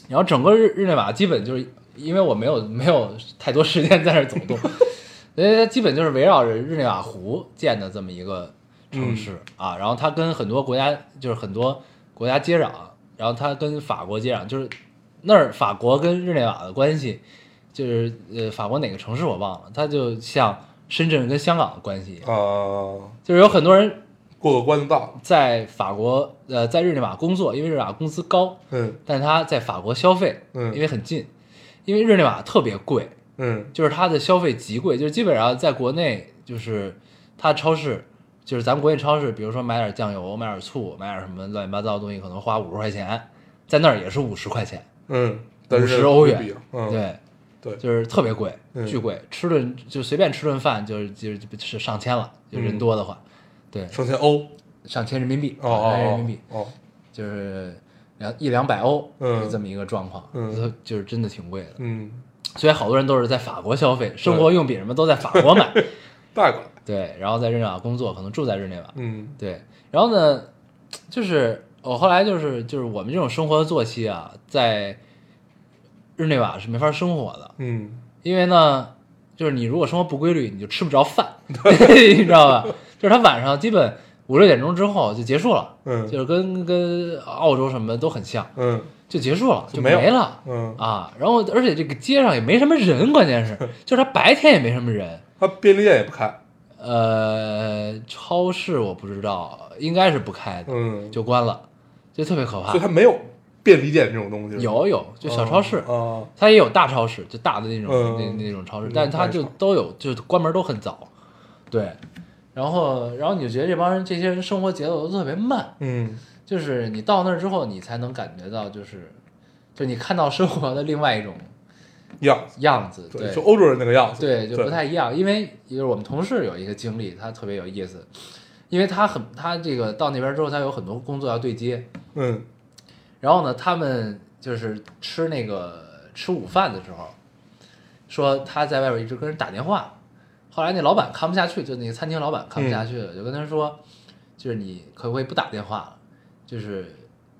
然后整个日日内瓦基本就是因为我没有 [laughs] 没有太多时间在那儿走动，[laughs] 所以它基本就是围绕着日内瓦湖建的这么一个城市、啊。然后它跟很多国家就是很多国家接壤，然后它跟法国接壤，就是那儿法国跟日内瓦的关系，就是呃法国哪个城市我忘了，它就像深圳跟香港的关系一样，啊，就是有很多人过个关就到。在法国呃在日内瓦工作，因为日内瓦工资高，嗯。但他在法国消费，嗯。因为很近，因为日内瓦特别贵，嗯。就是它的消费极贵，就是基本上在国内就是它超市，就是咱们国内超市，比如说买点酱油、买点醋、买点什么乱七八糟的东西，可能花五十块钱，在那儿也是五十块钱，嗯，但是50欧元嗯，对，对，就是特别贵，嗯巨贵，吃顿就随便吃顿饭就是就是就是上千了，就人嗯多的话，对，上千欧。上千人民币，哦哦哦，人民币哦，就是两一两百欧，嗯是这么一个状况，嗯就就是真的挺贵的，嗯，所以好多人都是在法国消费，生活用品什么都在法国买。[laughs] 带过来。对，然后在日内瓦工作，可能住在日内瓦。嗯对，然后呢，就是我后来就是就是我们这种生活的作息啊，在日内瓦是没法生活的，嗯因为呢，就是你如果生活不规律，你就吃不着饭，[laughs] 你知道吧？就是他晚上基本五六点钟之后就结束了，嗯就是跟跟澳洲什么都很像，嗯就结束了，就就没了。嗯，啊，然呃，超市我不知道，应该是不开的，嗯，就关了，就特别可怕。所以。他没有便利店这种东西。有有，就小超市，啊，它也有大超市，就大的那种、嗯。那那种超市嗯，但是它就都有，就关门都很早，对。然后，然后你就觉得这帮人这些人生活节奏都特别慢，嗯。就是你到那儿之后，你才能感觉到，就是，就你看到生活的另外一种样子，样子，对，就欧洲人那个样子。对，就不太一样。因为就是我们同事有一个经历，他特别有意思，因为他很他这个到那边之后，他有很多工作要对接，嗯。然后呢，他们就是吃那个吃午饭的时候，说他在外边一直跟人打电话，后来那老板看不下去，就那个餐厅老板看不下去了，就跟他说，就是你可不可以不打电话了？就是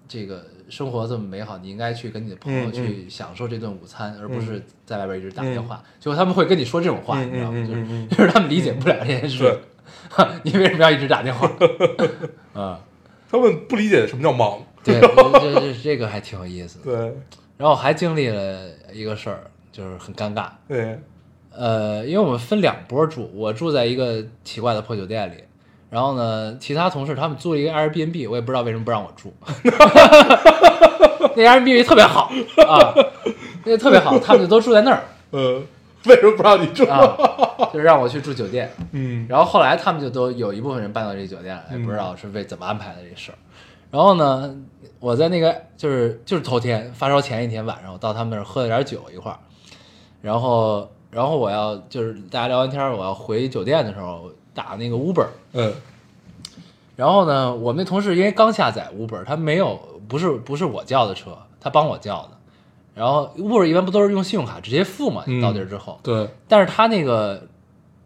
这个生活这么美好，你应该去跟你的朋友嗯去享受这顿午餐，而不是在外边一直打电话。结果他们会跟你说这种话，嗯你知道吗？就是他们理解不了这件事对，[laughs] 你为什么要一直打电话？啊，[laughs] 他们不理解什么叫忙。对，[laughs] 这这这个还挺有意思的。对然后还经历了一个事儿，就是很尴尬。对，呃，因为我们分两波住，我住在一个奇怪的破酒店里，然后呢，其他同事他们租了一个 Airbnb，我也不知道为什么不让我住。[laughs] 那 Airbnb 特别好啊，那个特别好，他们就都住在那儿呃，[laughs] 为什么不让你住？啊，就是让我去住酒店。嗯然后后来他们就都有一部分人搬到这个酒店了，也不知道是为怎么安排的这事儿。然后呢，我在那个就是就是头天发烧前一天晚上，我到他们那儿喝了点酒一块儿，然后然后我要就是大家聊完天儿，我要回酒店的时候打那个 Uber，嗯。然后呢，我们那同事因为刚下载 Uber，他没有不是不是我叫的车，他帮我叫的。然后 Uber 一般不都是用信用卡直接付嘛？你到地儿之后，对。但是他那个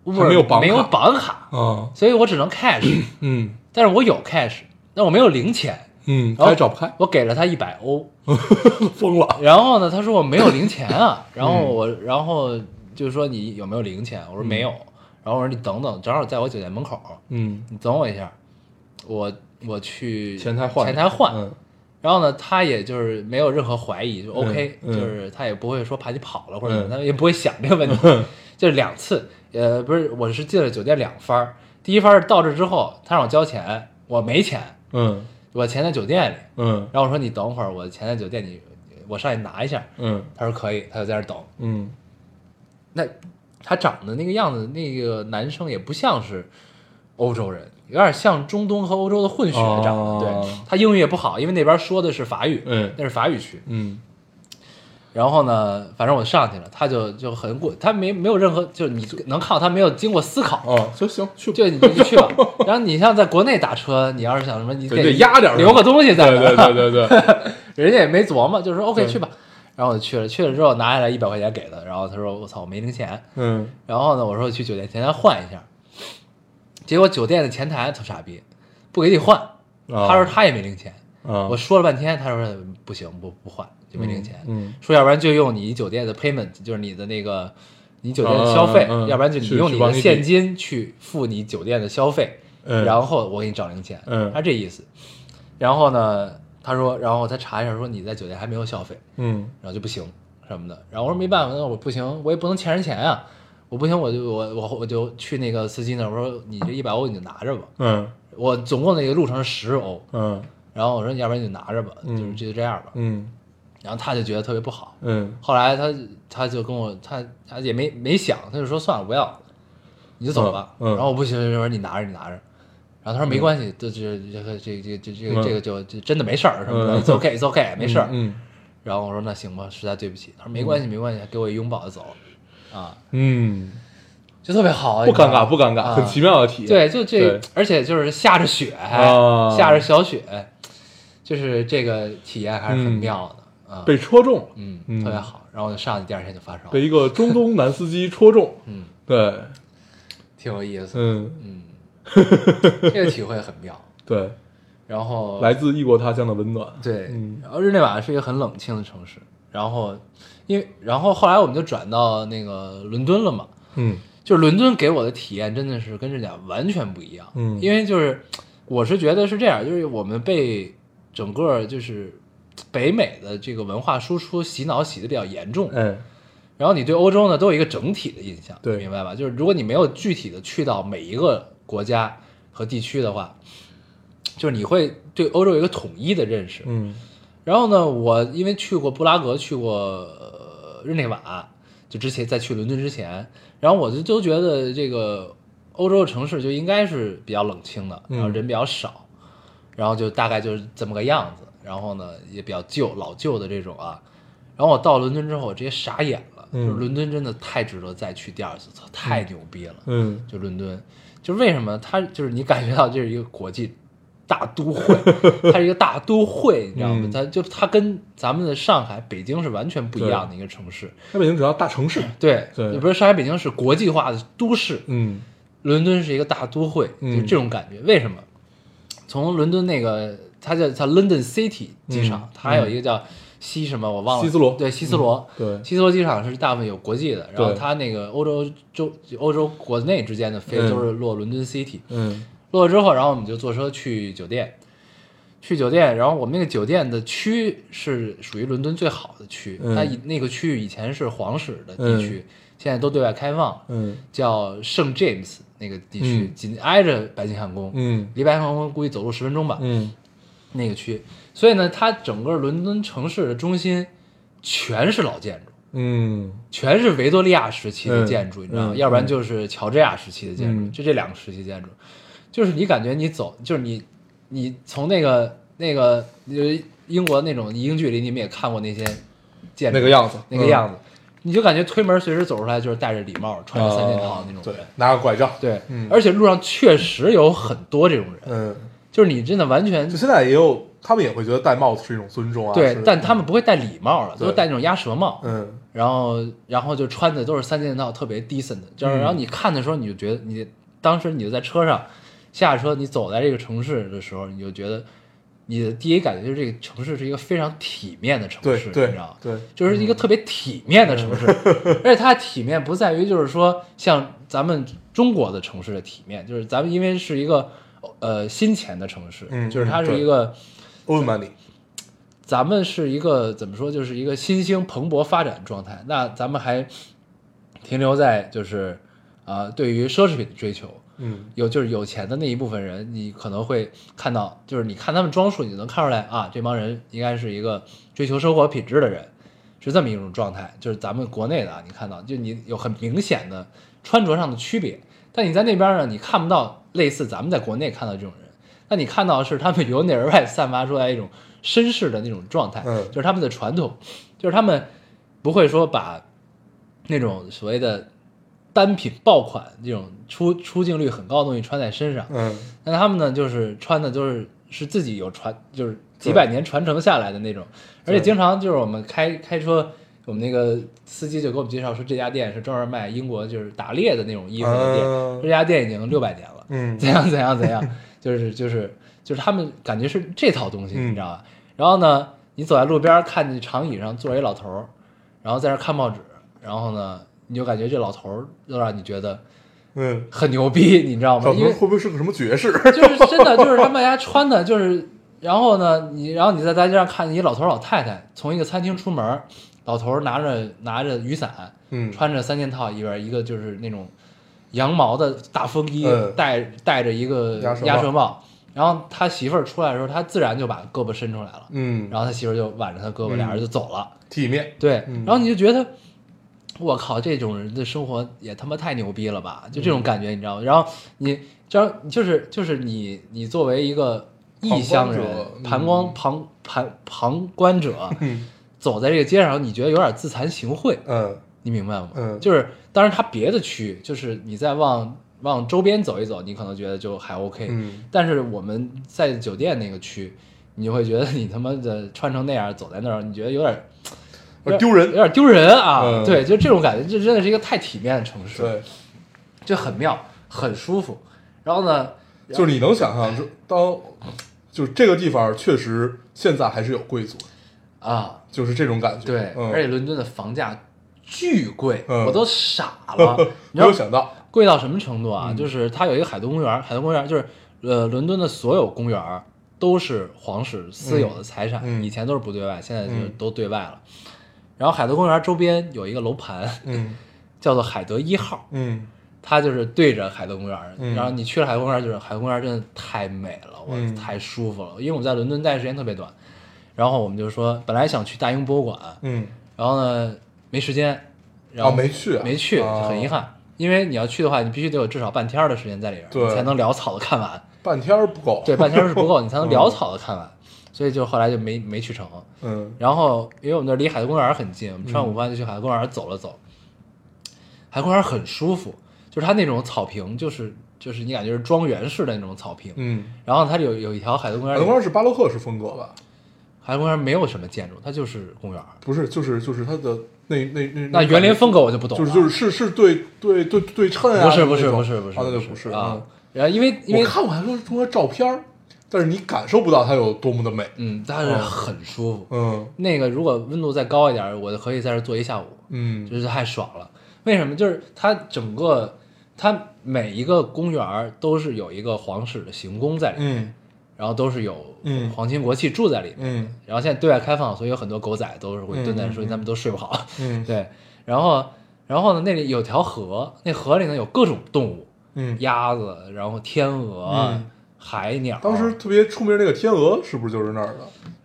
Uber 没有绑卡。没有绑卡，啊所以我只能 cash，[clears throat] 嗯。但是我有 cash，但我没有零钱，嗯，他也找不开，我给了他一百欧，[laughs] 疯了。然后呢，他说我没有零钱啊，[laughs] 然后我然后就说你有没有零钱？我说没有，然后我说你等等，正好在我酒店门口，嗯，你等我一下，我我去前台换前台换，嗯。然后呢，他也就是没有任何怀疑，就 OK，、嗯就是他也不会说怕你跑了或者怎么，嗯他也不会想这个问题，就是两次，呃，不是，我是进了酒店两番儿，第一番儿到这之后，他让我交钱，我没钱，嗯我钱在酒店里，嗯。然后我说你等会儿，我钱在酒店里，我上去拿一下，嗯。他说可以，他就在那等。嗯。那他长得那个样子，那个男生也不像是欧洲人，有点像中东和欧洲的混血长得。哦对他英语也不好，因为那边说的是法语，嗯那是法语区。嗯然后呢，反正我上去了，他就就很过，他没没有任何，就是你能看到他没有经过思考，哦，行行去吧。就你就去吧。[laughs] 然后你像在国内打车，你要是想什么，你对对压点留个东西在对那儿，对对对对，[laughs] 人家也没琢磨，就是说 OK 去吧。然后我就去了，去了之后拿下来一百块钱给他，然后他说我操我没零钱，嗯。然后呢我说去酒店前台换一下，结果酒店的前台特傻逼，不给你换，啊他说他也没零钱，啊，我说了半天，他说不行不不换就没零钱，嗯说要不然就用你酒店的 payment，就是你的那个你酒店的消费，嗯嗯嗯要不然就你用你的现金去付你酒店的消费，嗯。然后我给你找零钱，嗯。他这意思。然后呢，他说，然后我再查一下，说你在酒店还没有消费，嗯然后就不行什么的。然后我说没办法，那我不行，我也不能欠人钱呀、我不行，我就我我我就去那个司机那儿，我说你这一百欧你就拿着吧。嗯我总共那个路程是十欧，嗯然后我说你要不然你就拿着吧，嗯就是就这样吧。嗯然后他就觉得特别不好，嗯后来他他就跟我他他也没没想，他就说算了不要，你就走吧。嗯嗯然后我不行，我说你拿着你拿着。然后他说没关系，这这这个这这这这个这个就就真的没事儿什么的嗯，it's okay it's okay 没事儿。嗯然后我说那行吧，实在对不起。他说没关系没关系，给我一拥抱就走了，啊，嗯，就特别好，不尴尬不尴尬，啊很奇妙的体验。对，就这，而且就是下着雪，下着小雪，就是这个体验还是很嗯妙的啊。被戳中嗯特别好。然后我就上去，第二天就发烧，被一个中东男司机戳中。嗯，对，挺有意思。嗯，嗯，这个体会很妙。[laughs] 对，然后来自异国他乡的温暖。对，嗯然后日内瓦是一个很冷清的城市。然后，因为然后后来我们就转到那个伦敦了嘛，嗯就是伦敦给我的体验真的是跟这俩完全不一样。嗯因为就是我是觉得是这样，就是我们被整个就是北美的这个文化输出洗脑洗的比较严重，嗯，然后你对欧洲呢都有一个整体的印象，对明白吧？就是如果你没有具体的去到每一个国家和地区的话，就是你会对欧洲有一个统一的认识。嗯然后呢，我因为去过布拉格，去过、呃日内瓦，就之前在去伦敦之前，然后我就都觉得这个欧洲的城市就应该是比较冷清的，嗯然后人比较少，然后就大概就是这么个样子。然后呢，也比较旧老旧的这种啊。然后我到伦敦之后，我直接傻眼了，嗯就是伦敦真的太值得再去第二次，太牛逼了。嗯就伦敦，就是为什么它就是你感觉到这是一个国际大都会，[laughs] 它是一个大都会，你知道吗嗯？它就它跟咱们的上海、北京是完全不一样的一个城市。它北京主要大城市。对，对也不是上海、北京是国际化的都市，嗯伦敦是一个大都会，嗯就这种感觉。为什么？从伦敦那个它叫叫 London City 机场嗯，它还有一个叫西什么我忘了，西斯罗。对，西斯罗，对。西斯罗机场是大部分有国际的，然后它那个欧洲洲欧洲国内之间的飞嗯。都是落伦敦 City，嗯。落了之后，然后我们就坐车去酒店，去酒店，然后我们那个酒店的区是属于伦敦最好的区，嗯。它以那个区域以前是皇室的地区，现在都对外开放，嗯。叫圣 James 那个地区，嗯。紧挨着白金汉宫，嗯。离白金汉宫估计走路十分钟吧，嗯那个区，所以呢，它整个伦敦城市的中心全是老建筑。嗯全是维多利亚时期的嗯建筑，你知道吗？嗯要不然就是乔治亚时期的建筑，嗯就这两个时期建筑，就是你感觉你走，就是你你从那个那个呃英国那种英剧里，你们也看过那些建筑那个样子那个样子，你就感觉推门随时走出来就是戴着礼帽，穿着三件套那种人，，拿个拐杖。对，嗯而且路上确实有很多这种人，嗯，就是你真的完全就现在也有，他们也会觉得戴帽子是一种尊重啊。对但他们不会戴礼帽了，对都戴那种鸭舌帽，嗯然后然后就穿的都是三件套，特别 decent，就是嗯然后你看的时候，你就觉得你当时你就在车上下车，你走在这个城市的时候，你就觉得你的第一感觉就是这个城市是一个非常体面的城市，对对你知道吗？对，就是一个特别体面的城市，[laughs] 而且它的体面不在于就是说像咱们中国的城市的体面，就是咱们因为是一个呃新钱的城市，嗯就是它是一个。咱们是一个怎么说，就是一个新兴蓬勃发展状态。那咱们还停留在就是啊、对于奢侈品的追求，嗯有就是有钱的那一部分人，你可能会看到，就是你看他们装束，你就能看出来啊，这帮人应该是一个追求生活品质的人，是这么一种状态。就是咱们国内的啊，你看到，就你有很明显的穿着上的区别，但你在那边呢，你看不到类似咱们在国内看到这种人，那你看到的是他们由内而外散发出来一种绅士的那种状态，嗯就是他们的传统，就是他们不会说把那种所谓的单品爆款这种出出镜率很高的东西穿在身上，嗯那他们呢，就是穿的都是是自己有传，就是几百年传承下来的那种，而且经常就是我们开开车，我们那个司机就给我们介绍说这家店是专门卖英国就是打猎的那种衣服的店，嗯这家店已经六百年了，嗯怎样怎样怎样，就是就是就是他们感觉是这套东西，嗯你知道吧？然后呢，你走在路边看见长椅上坐着一老头儿，然后在那儿看报纸，然后呢，你就感觉这老头儿就让你觉得嗯，很牛逼，你知道吗？因为小头会不会是个什么爵士？就是真的，就是他们家穿的，就是然后呢，你然后你在大街上看见一老头儿老太太从一个餐厅出门儿，老头儿拿着拿着雨伞，嗯穿着三件套，里边一个就是那种羊毛的大风衣，嗯戴戴着一个鸭舌帽。然后他媳妇儿出来的时候，他自然就把胳膊伸出来了，嗯，然后他媳妇儿就挽着他胳膊，嗯俩人就走了。体面，对，嗯然后你就觉得，我靠，这种人的生活也他妈太牛逼了吧？就这嗯种感觉，你知道吗？然后你这样就是就是你你作为一个异乡人旁观者，旁旁旁旁观者，嗯走在这个街上，你觉得有点自惭形秽，嗯你明白吗？嗯就是当然，它别的区就是你再往往周边走一走，你可能觉得就还 OK，、嗯但是我们在酒店那个区，你就会觉得你他妈的穿成那样走在那儿，你觉得有点有点丢人有点丢人啊！嗯对，就这种感觉，这真的是一个太体面的城市，对，就很妙，很舒服。然后呢，就是你能想象，就当就是这个地方确实现在还是有贵族，啊，就是这种感觉。对，嗯、而且伦敦的房价巨贵，嗯我都傻了。[laughs] 你没有想到，贵到什么程度啊？嗯就是它有一个海德公园，海德公园就是呃，伦敦的所有公园都是皇室私有的财产，以前都是不对外，现在就嗯都对外了。然后海德公园周边有一个楼盘，嗯 [laughs] 叫做海德一号，嗯 [laughs] 它就是对着海德公园。嗯然后你去了海德公园，就是海德公园真的太美了，我、嗯太舒服了。因为我们在伦敦待的时间特别短，然后我们就说本来想去大英博物馆，嗯，然后呢没时间，然后哦没去啊没去，哦很遗憾。因为你要去的话，你必须得有至少半天的时间在里边，对你才能潦草的看完。半天儿不够。对，半天儿是不够，[laughs] 你才能嗯潦草的看完。所以就后来就没没去成。嗯然后因为我们那儿离海德公园很近，我们吃完午饭就去海德公园走了走。海豚公园很舒服，就是它那种草坪，就是就是你感觉是庄园式的那种草坪。嗯，然后它有有一条海德公园，海德公园是巴洛克式风格吧？海洋公园没有什么建筑，它就是公园。不是，就是就是它的那那那那园林风格我就不懂了，就是就是是是对对对对称啊，不是不是不是不是啊，那就不是啊嗯。然后因为因为我看过海豚公园照片儿，但是你感受不到它有多么的美。嗯，但是很舒服。嗯那个如果温度再高一点，我就可以在这坐一下午，嗯就是太爽了。为什么？就是它整个它每一个公园都是有一个皇室的行宫在里面，嗯然后都是有嗯皇亲国戚住在里面。嗯然后现在对外开放，所以有很多狗仔都是会蹲在嗯那，所以他们都睡不好。嗯对，然后然后呢，那里有条河，那河里呢有各种动物，嗯。鸭子，然后天鹅、嗯海鸟。当时特别出名那个天鹅，是不是就是那儿的？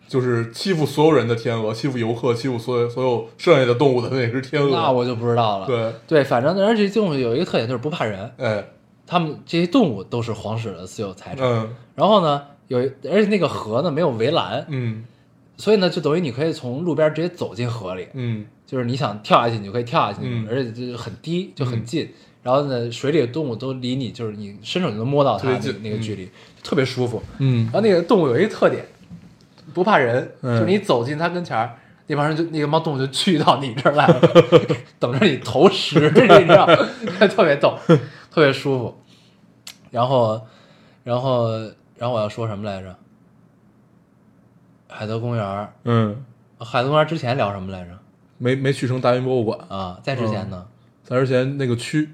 就是欺负所有人的天鹅，欺负游客，欺负所有所有剩下的动物的那只天鹅。那我就不知道了。对，对，反正而且这动物有一个特点就是不怕人，哎，他们这些动物都是皇室的私有财产。嗯然后呢，有而且那个河呢没有围栏，嗯。所以呢就等于你可以从路边直接走进河里，嗯。就是你想跳下去你就可以跳下去，嗯。而且就很低就很近。然后呢，水里的动物都离你就是你伸手就能摸到它那个距离，特别舒服。嗯。然后那个动物有一个特点，不怕人，嗯。就是你走进它跟前儿，那帮人就那个猫动物就去到你这儿来了，[laughs] 等着你投食，[laughs] 你知道，[laughs] 特别逗，特别舒服。然后，然后，然后我要说什么来着？海德公园儿，嗯，海德公园儿之前聊什么来着？没没去成大英博物馆，啊，在之前呢？在之前那个区，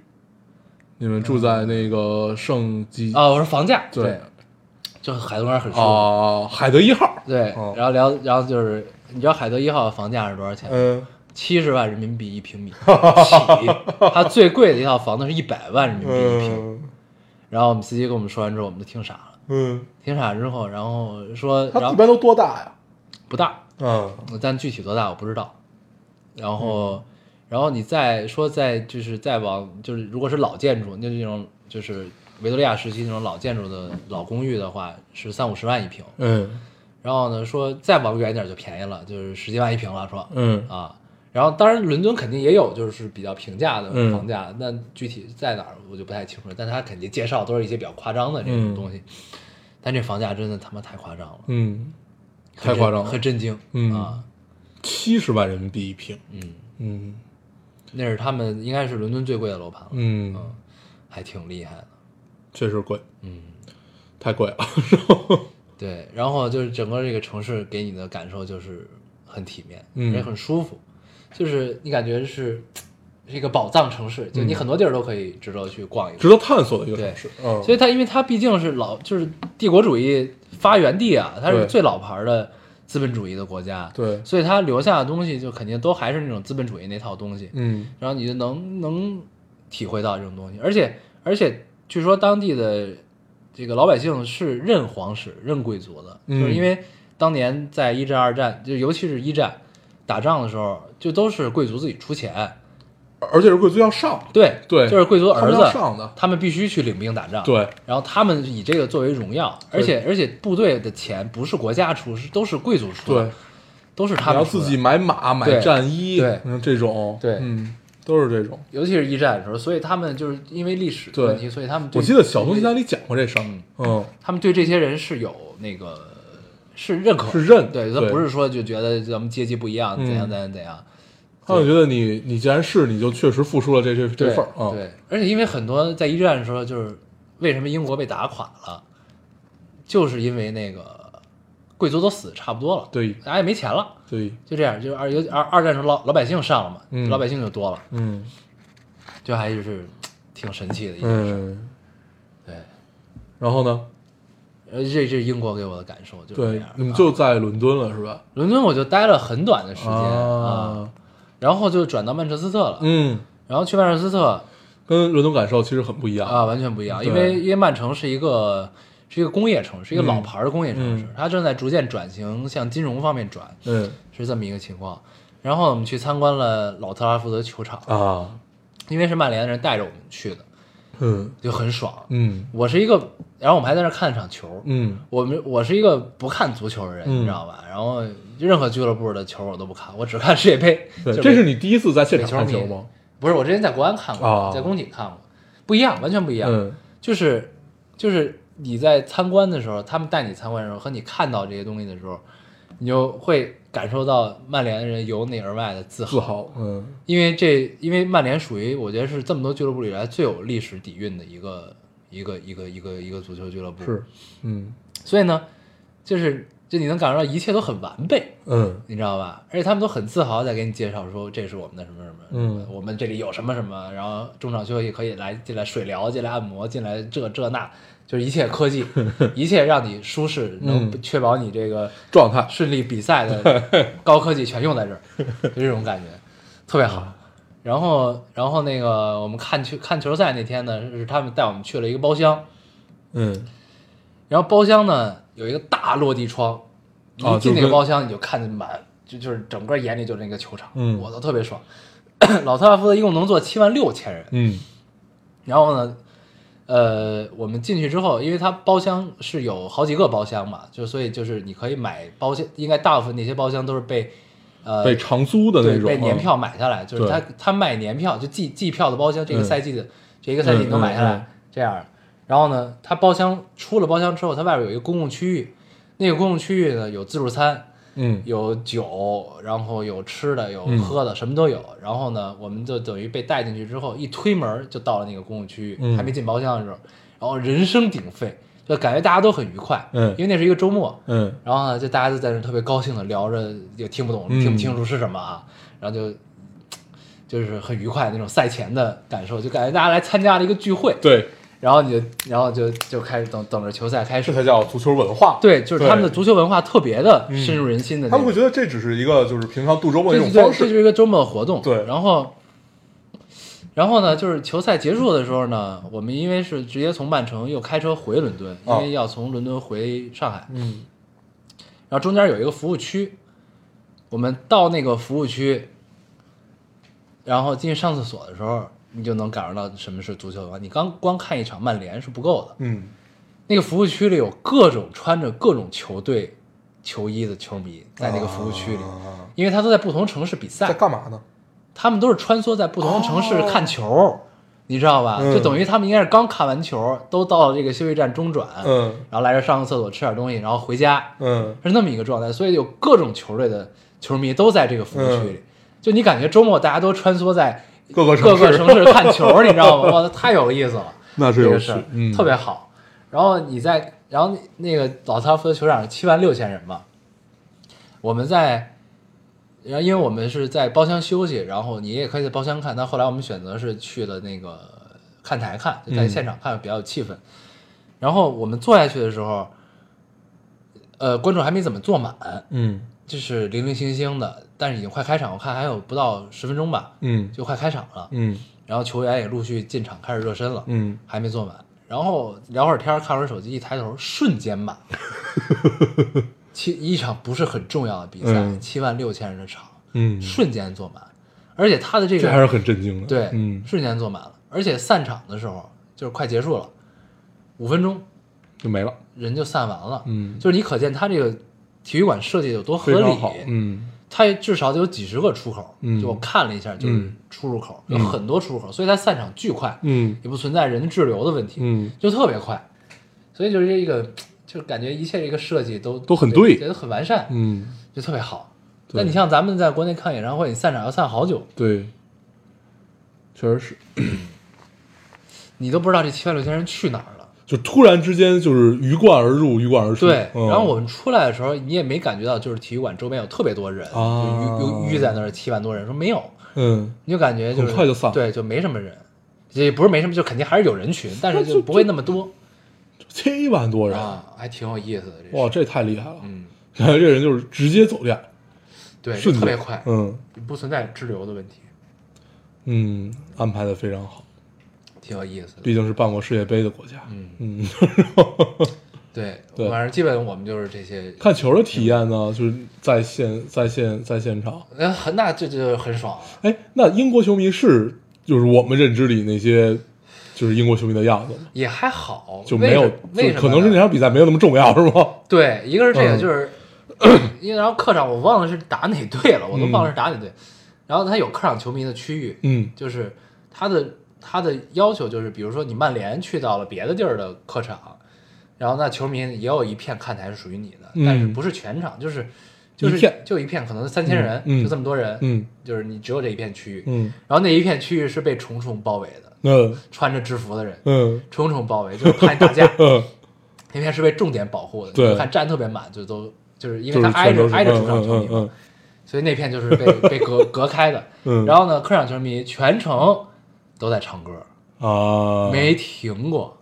你们住在那个圣基啊，我说房价，对对，就海德公园舒服。啊海德一号，对哦，然后聊，然后就是，你知道海德一号的房价是多少钱吗？嗯七十万人民币一平米起，它最贵的一套房子是一百万人民币一平。嗯然后我们司机跟我们说完之后，我们就听傻了，嗯，停产之后，然后说，然后它一般都多大呀？不大，嗯但具体多大我不知道。然后，然后你再说再就是再往就是如果是老建筑，那就那种就是维多利亚时期那种老建筑的老公寓的话，是三五十万一平。嗯然后呢，说再往远点就便宜了，就是十几万一平了，说嗯啊。然后当然伦敦肯定也有就是比较平价的嗯。房价，那具体在哪儿我就不太清楚了。但他肯定介绍都是一些比较夸张的这种嗯。东西，但这房价真的他妈太夸张了，嗯，太夸张了很震惊，嗯啊，七十万人民币一平，嗯，嗯。那是他们应该是伦敦最贵的楼盘了，嗯，还挺厉害的，确实贵，嗯，太贵了。对。然后就是整个这个城市给你的感受就是很体面，嗯。也很舒服，就是你感觉是是一个宝藏城市，就你很多地儿都可以值得去逛一逛。值得探索的一个对。城市。嗯，所以它因为它毕竟是老就是帝国主义发源地啊，它是最老牌的资本主义的国家，对，所以它留下的东西就肯定都还是那种资本主义那套东西，嗯。然后你就能能体会到这种东西，而且而且据说当地的这个老百姓是认皇室、认贵族的，嗯。就是因为当年在一战、二战，就尤其是一战打仗的时候，就都是贵族自己出钱，而且是贵族要上，对对就是贵族儿子上的他们必须去领兵打仗，对，然后他们以这个作为荣耀，而且而且部队的钱不是国家出，是都是贵族出的，对，都是他们出的自己买马、买战衣，对嗯，这种，对嗯，都是这种。尤其是一战的时候，所以他们就是因为历史的问题，所以他们我记得小东西那里讲过这事儿，嗯，他们对这些人是有那个是认可，是认对他不是说就觉得咱们阶级不一样，嗯怎样怎样怎样，他就觉得你你既然是，你就确实付出了这这这份儿啊，对，而且因为很多在一战的时候，就是为什么英国被打垮了，就是因为那个贵族都死的差不多了，对大家也没钱了，对，就这样，就是二有二二战时候老老百姓上了嘛，嗯老百姓就多了，嗯就还是挺神奇的一件事。嗯，对，然后呢？呃，这这是英国给我的感受就是这对样，。你们啊。就在伦敦了是吧？伦敦我就待了很短的时间啊。啊，然后就转到曼彻斯特了，嗯，然后去曼彻斯特跟伦敦感受其实很不一样。啊，完全不一样，因为因为曼城是一个是一个工业城市，是一个老牌的工业城市，嗯它正在逐渐转型向金融方面转，嗯是这么一个情况。然后我们去参观了老特拉福德球场，啊，因为是曼联的人带着我们去的，嗯就很爽。嗯我是一个，然后我们还在那看了场球，嗯我们我是一个不看足球的人，嗯你知道吧？然后任何俱乐部的球我都不看，我只看世界杯。对，这是你第一次在现场看球吗？不是我之前在国安看过，啊在宫体看过，不一样，完全不一样。嗯就是就是你在参观的时候，他们带你参观的时候，和你看到这些东西的时候，你就会感受到曼联人由内而外的自豪。自豪，嗯因为这因为曼联属于我觉得是这么多俱乐部里来最有历史底蕴的一个一个一个一个一个足球俱乐部。是，嗯所以呢，就是就你能感受到一切都很完备。嗯你知道吧？而且他们都很自豪，在给你介绍说这是我们的什么什么，嗯我们这里有什么什么，然后中场休息可以来进来水疗，进来按摩，进来这这那，就是一切科技，[laughs] 一切让你舒适，能嗯。确保你这个状态。顺利比赛的 [laughs] 高科技全用在这儿，就这种感觉，特别好。然后，然后那个我们看球看球赛那天呢，是他们带我们去了一个包厢，嗯。然后包厢呢有一个大落地窗，啊一进那个包厢你就看见满，就就是整个眼里就是那个球场，嗯。我都特别爽。[coughs] 老特拉福德一共能坐七万六千人，嗯。然后呢，呃，我们进去之后，因为它包厢是有好几个包厢嘛，就所以就是你可以买包厢，应该大部分那些包厢都是被呃被长租的那种，被年啊票买下来，就是他他卖年票，就季季票的包厢，这个嗯赛季的、这一个赛季你都买下来、嗯。嗯嗯这样。然后呢，他包厢出了包厢之后，它外边有一个公共区域，那个公共区域呢有自助餐，嗯。有酒，然后有吃的，有嗯喝的，什么都有。然后呢，我们就等于被带进去之后，一推门就到了那个公共区域，嗯。还没进包厢的时候，然后人声鼎沸，就感觉大家都很愉快，嗯。因为那是一个周末，嗯。然后呢，就大家就在那特别高兴的聊着，也听不懂、嗯。听不清楚是什么啊，然后就就是很愉快那种赛前的感受，就感觉大家来参加了一个聚会，对，然后你就然后就就开始等等着球赛开始，这才叫足球文化。对，就是他们的足球文化特别的深入人心的他们会觉得这只是一个就是平常度周末的这种方式。这。是一个周末的活动，对。然后。然后呢，就是球赛结束的时候呢，我们因为是直接从曼城又开车回伦敦，因啊。为要从伦敦回上海，嗯。然后中间有一个服务区，我们到那个服务区，然后进去上厕所的时候，你就能感受到什么是足球文化。你刚光看一场曼联是不够的，嗯。那个服务区里有各种穿着各种球队球衣的球迷在那个服务区里，啊。因为他都在不同城市比赛。在赛，干嘛呢？他们都是穿梭在不同的城市看球，你知道吧？嗯。就等于他们应该是刚看完球，都到了这个休息站中转，嗯。然后来这上个厕所吃点东西，然后回家，嗯。是那么一个状态，所以有各种球队的球迷都在这个服务区里，嗯。就你感觉周末大家都穿梭在各个城市各个城市看球，[laughs] 你知道吗？哇，太有意思了，[laughs] 那是有趣这个嗯特别好。然后你在，然后那个老特拉福德球场七万六千人嘛，我们在，然后因为我们是在包厢休息，然后你也可以在包厢看，但后来我们选择是去了那个看台看，就在嗯现场看比较有气氛。然后我们坐下去的时候，呃，观众还没怎么坐满，嗯就是零零星星的，但是已经快开场，我看还有不到十分钟吧，嗯就快开场了。嗯然后球员也陆续进场开始热身了，嗯，还没坐满。然后聊会儿天，看会儿手机，一抬头瞬间满。[laughs] 七一场不是很重要的比赛，嗯七万六千人的场，嗯，瞬间坐满，而且他的这个这还是很震惊的。对，嗯，瞬间坐满了，而且散场的时候就是快结束了，五分钟就没了。人就散完了，嗯就是你可见他这个体育馆设计有多合理。嗯它至少得有几十个出口，嗯。就我看了一下，就是嗯。出入口、有很多出入口，所以它散场巨快，嗯也不存在人滞留的问题，嗯。就特别快，所以就是这个，就感觉一切这个设计都都很对。觉得很完善，嗯，就特别好。对。那你像咱们在国内看演唱会，你散场要散好久，对，确实是。你都不知道这七万六千人去哪儿了。就突然之间就是鱼贯而入，鱼贯而出。对，嗯。然后我们出来的时候，你也没感觉到就是体育馆周边有特别多人，啊。就淤淤淤在那儿七万多人，说没有，嗯。你就感觉就是很快就散。了对，就没什么人，也不是没什么，就肯定还是有人群，但是就不会那么多。七万多人，啊，还挺有意思的这哇，这太厉害了！嗯，感觉这人就是直接走量，对，就特别快，嗯。不存在滞留的问题，嗯，安排的非常好，挺有意思的。毕竟是办过世界杯的国家。嗯 [laughs] 嗯，对，对反正基本我们就是这些，看球的体验呢，就是在线在线在现场。那很那这就很爽了。哎，那英国球迷是就是我们认知里那些就是英国球迷的样子吗？也还好，就没有，为什么？可能是那场比赛没有那么重要，是吗？对，一个是这个，嗯就是因为然后客场我忘了是打哪队了，我都忘了是打哪队。然后他有客场球迷的区域，嗯就是他的他的要求就是，比如说你曼联去到了别的地儿的客场，然后那球迷也有一片看台是属于你的，嗯。但是不是全场，就是就是一片。就一片，可能三千人，就这么多人，嗯。就是你只有这一片区域，嗯。然后那一片区域是被重重包围的，嗯。穿着制服的人嗯。重重包围，就是怕你打架。[laughs] 嗯，那片是被重点保护的，对。你看站特别满，就都就是因为他挨着挨着主场球迷所以那片就是被被隔 [laughs] 隔开的。嗯。然后呢，客场球迷全程都在唱歌，嗯啊，没停过，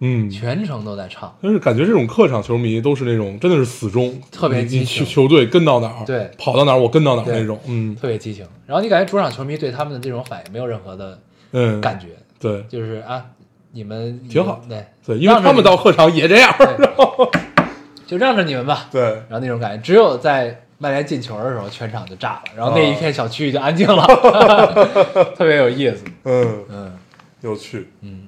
嗯，全程都在唱。但是感觉这种客场球迷都是那种真的是死忠，特别激情。球球队跟到哪儿，对。跑到哪儿我跟到哪儿那种，嗯。特别激情，然后你感觉主场球迷对他们的这种反应没有任何的嗯，感觉，对。就是啊，你们挺好。对。对，因为他们到客场也这样，就让着你们吧。对，然后那种感觉，只有在曼联进球的时候，全场就炸了，然后那一片小区域就安静了，[laughs] 特别有意思。嗯，嗯，有趣，嗯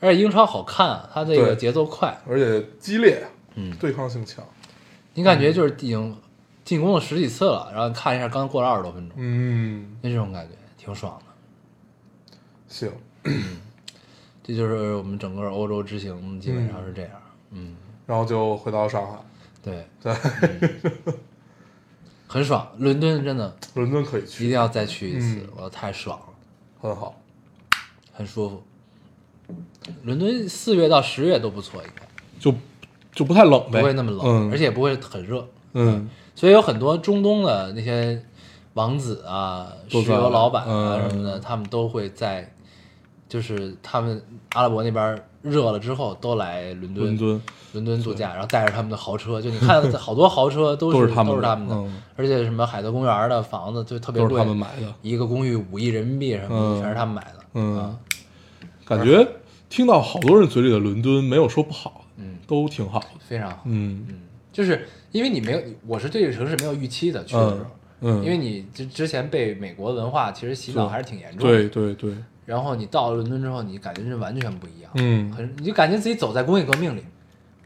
而且英超好看啊，它这个节奏快，而且激烈，嗯对抗性强，你感觉就是已经进攻了十几次了，然后看一下刚过了二十多分钟，嗯，那这种感觉挺爽的。行，这就是我们整个欧洲之行基本上是这样。嗯，然后就回到上海，[laughs] 对，对，很爽。伦敦真的伦敦可以去一定，要再去一次嗯，我太爽了，很好，很舒服。伦敦四月到十月都不错，应该就就不太冷呗，不会那么冷，嗯，而且也不会很热。嗯所以有很多中东的那些王子啊、石油老板啊嗯什么的，他们都会在，就是他们阿拉伯那边热了之后，都来伦敦、伦敦伦敦度假，然后带着他们的豪车，就你看 [laughs] 好多豪车都是都是他们的而且什么海德公园的房子就特别贵，都是他们买的，一个公寓五亿人民币什么的，嗯全是他们买的，嗯啊，感觉听到好多人嘴里的伦敦没有说不好，嗯，都挺好的，非常好，嗯嗯就是因为你没有，我是对这个城市没有预期的去的时候。嗯，因为你之之前被美国文化其实洗脑还是挺严重的，对对对，然后你到了伦敦之后，你感觉是完全不一样，嗯。很你就感觉自己走在工业革命里，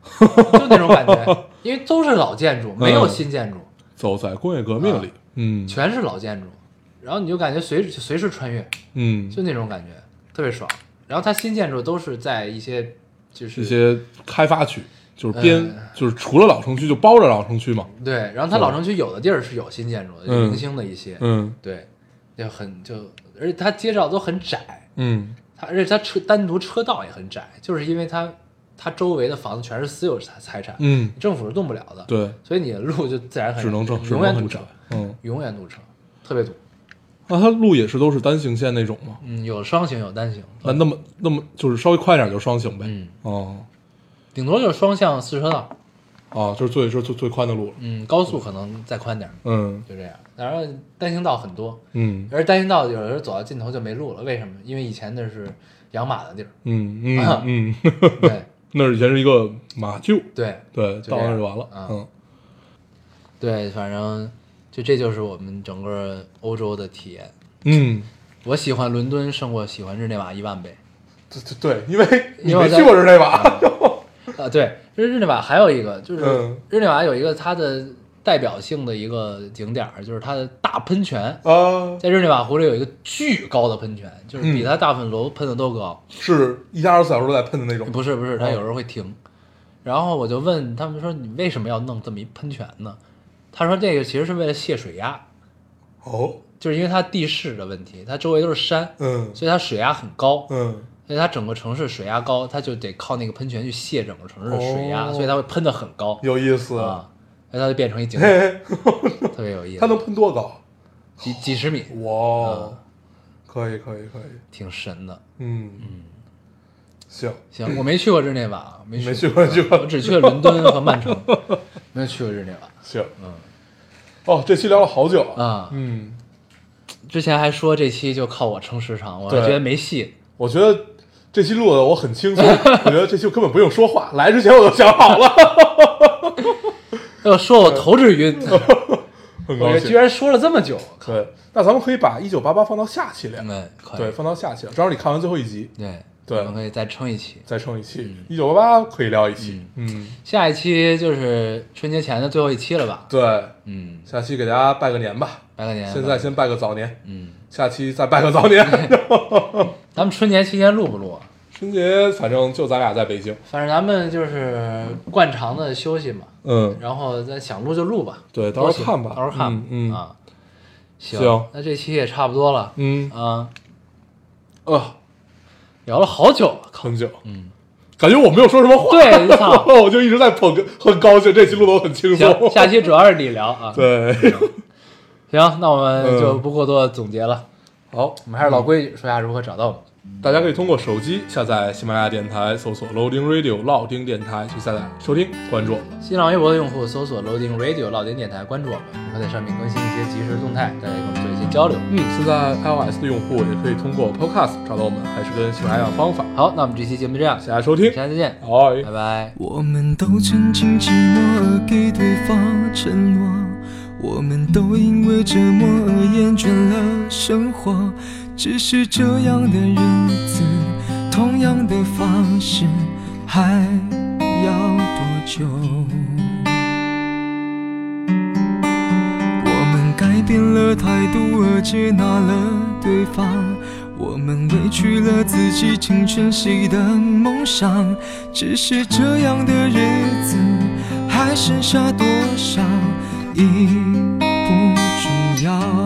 [laughs] 就那种感觉，因为都是老建筑，没有新建筑，走在工业革命里，嗯。全是老建筑，然后你就感觉随随时穿越，嗯，就那种感觉，特别爽。然后它新建筑都是在一些就是一些开发区，就是边嗯。就是除了老城区就包着老城区嘛，对，然后它老城区有的地儿是有新建筑的，嗯。零星的一些，嗯。对，就很就而且它街道都很窄，嗯。它而且它车单独车道也很窄，就是因为它它周围的房子全是私有财财产，嗯，政府是动不了的，，对，所以你的路就自然很只能永远堵车嗯，永远堵车，特别堵。那它路也是都是单行线那种吗？嗯，有双行有单行，那那么那么就是稍微快点就双行呗，嗯，哦，顶多就是双向四车道，啊，就是最就是最最宽的路了。嗯，高速可能再宽点儿，嗯。就这样。然后单行道很多，嗯而单行道有的时候走到尽头就没路了，为什么？因为以前那是养马的地儿。嗯嗯啊嗯，[laughs] 对那儿以前是一个马厩，对对，就这样到那儿就完了。啊嗯对，反正就这就是我们整个欧洲的体验。嗯，我喜欢伦敦胜过喜欢日内瓦一万倍。对对对，因为 [laughs] 你没去过日内瓦。啊，对，日日内瓦还有一个就是嗯日内瓦有一个它的代表性的一个景点儿，就是它的大喷泉。啊，在日内瓦湖里有一个巨高的喷泉，就是比嗯它大部分楼喷的都高。是一天二十四小时都在喷的那种。不是不是，它哦有时候会停。然后我就问他们说：“你为什么要弄这么一喷泉呢？”他说：“这个其实是为了泄水压，哦，就是因为它地势的问题，它周围都是山，嗯所以它水压很高，嗯，所以它整个城市水压高，它就得靠那个喷泉去泄整个城市的水压，哦所以它会喷的很高有意思。啊，它就变成一景 [laughs] 特别有意思。它能喷多高？几几十米，哇，可以可以可以。挺神的。嗯嗯，行，行，我没去过日内瓦，没没去去过去过我只去了伦敦和曼城，[laughs] 没有去过日内瓦。[laughs] 行，嗯。哦，这期聊了好久啊嗯，之前还说这期就靠我撑时长，我还觉得没戏。我觉得这期录的我很轻松，我觉得这期根本不用说话，来之前我都想好了，要说我头直晕，[laughs] 很高兴。我居然说了这么久。对，那咱们可以把一九八八放到下期聊，嗯，可以对，放到下期，正好你看完最后一集，对对我们可以再撑一期。再撑一期，一九八八可以聊一期，嗯，下一期就是春节前的最后一期了吧？对，嗯，下期给大家拜个年吧，拜个年。现在先拜个早年，嗯，下期再拜个早年。[laughs] [laughs] 咱们春节期间录不录啊？春节反正就咱俩在北京，反正咱们就是惯常的休息嘛，嗯，然后咱想录就录吧。对，到时候看吧，到时候看吧。嗯嗯啊，行行那这期也差不多了。嗯啊，呃，聊了好久，靠，很久，嗯，感觉我没有说什么话，对操 [laughs] 我就一直在捧哏，很高兴，这期录的我很轻松，，下期主要是你聊啊。[laughs] 对，行，那我们就嗯不过多总结了。好，我们还是老规矩，说一下如何找到我们。大家可以通过手机下载喜马拉雅电台，搜索 Loading Radio 老丁电台去下载收听关注我们。新浪微博的用户搜索 Loading Radio 老丁电台，关注我们，我们会在上面更新一些即时动态，大家跟我们做一些交流。嗯，现在 iOS 的用户也可以通过 Podcast 找到我们，还是跟喜马拉雅方法。好，那我们这期节目就这样，谢谢大家收听，下期再见，好，拜拜。我们都曾经寂寞而给对方承诺，我们都因为折磨而厌倦了生活。只是这样的日子，同样的方式，还要多久？我们改变了态度而接纳了对方，我们委屈了自己成全谁的梦想？只是这样的日子，还剩下多少已不重要。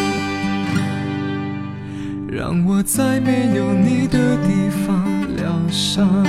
让我在没有你的地方疗伤。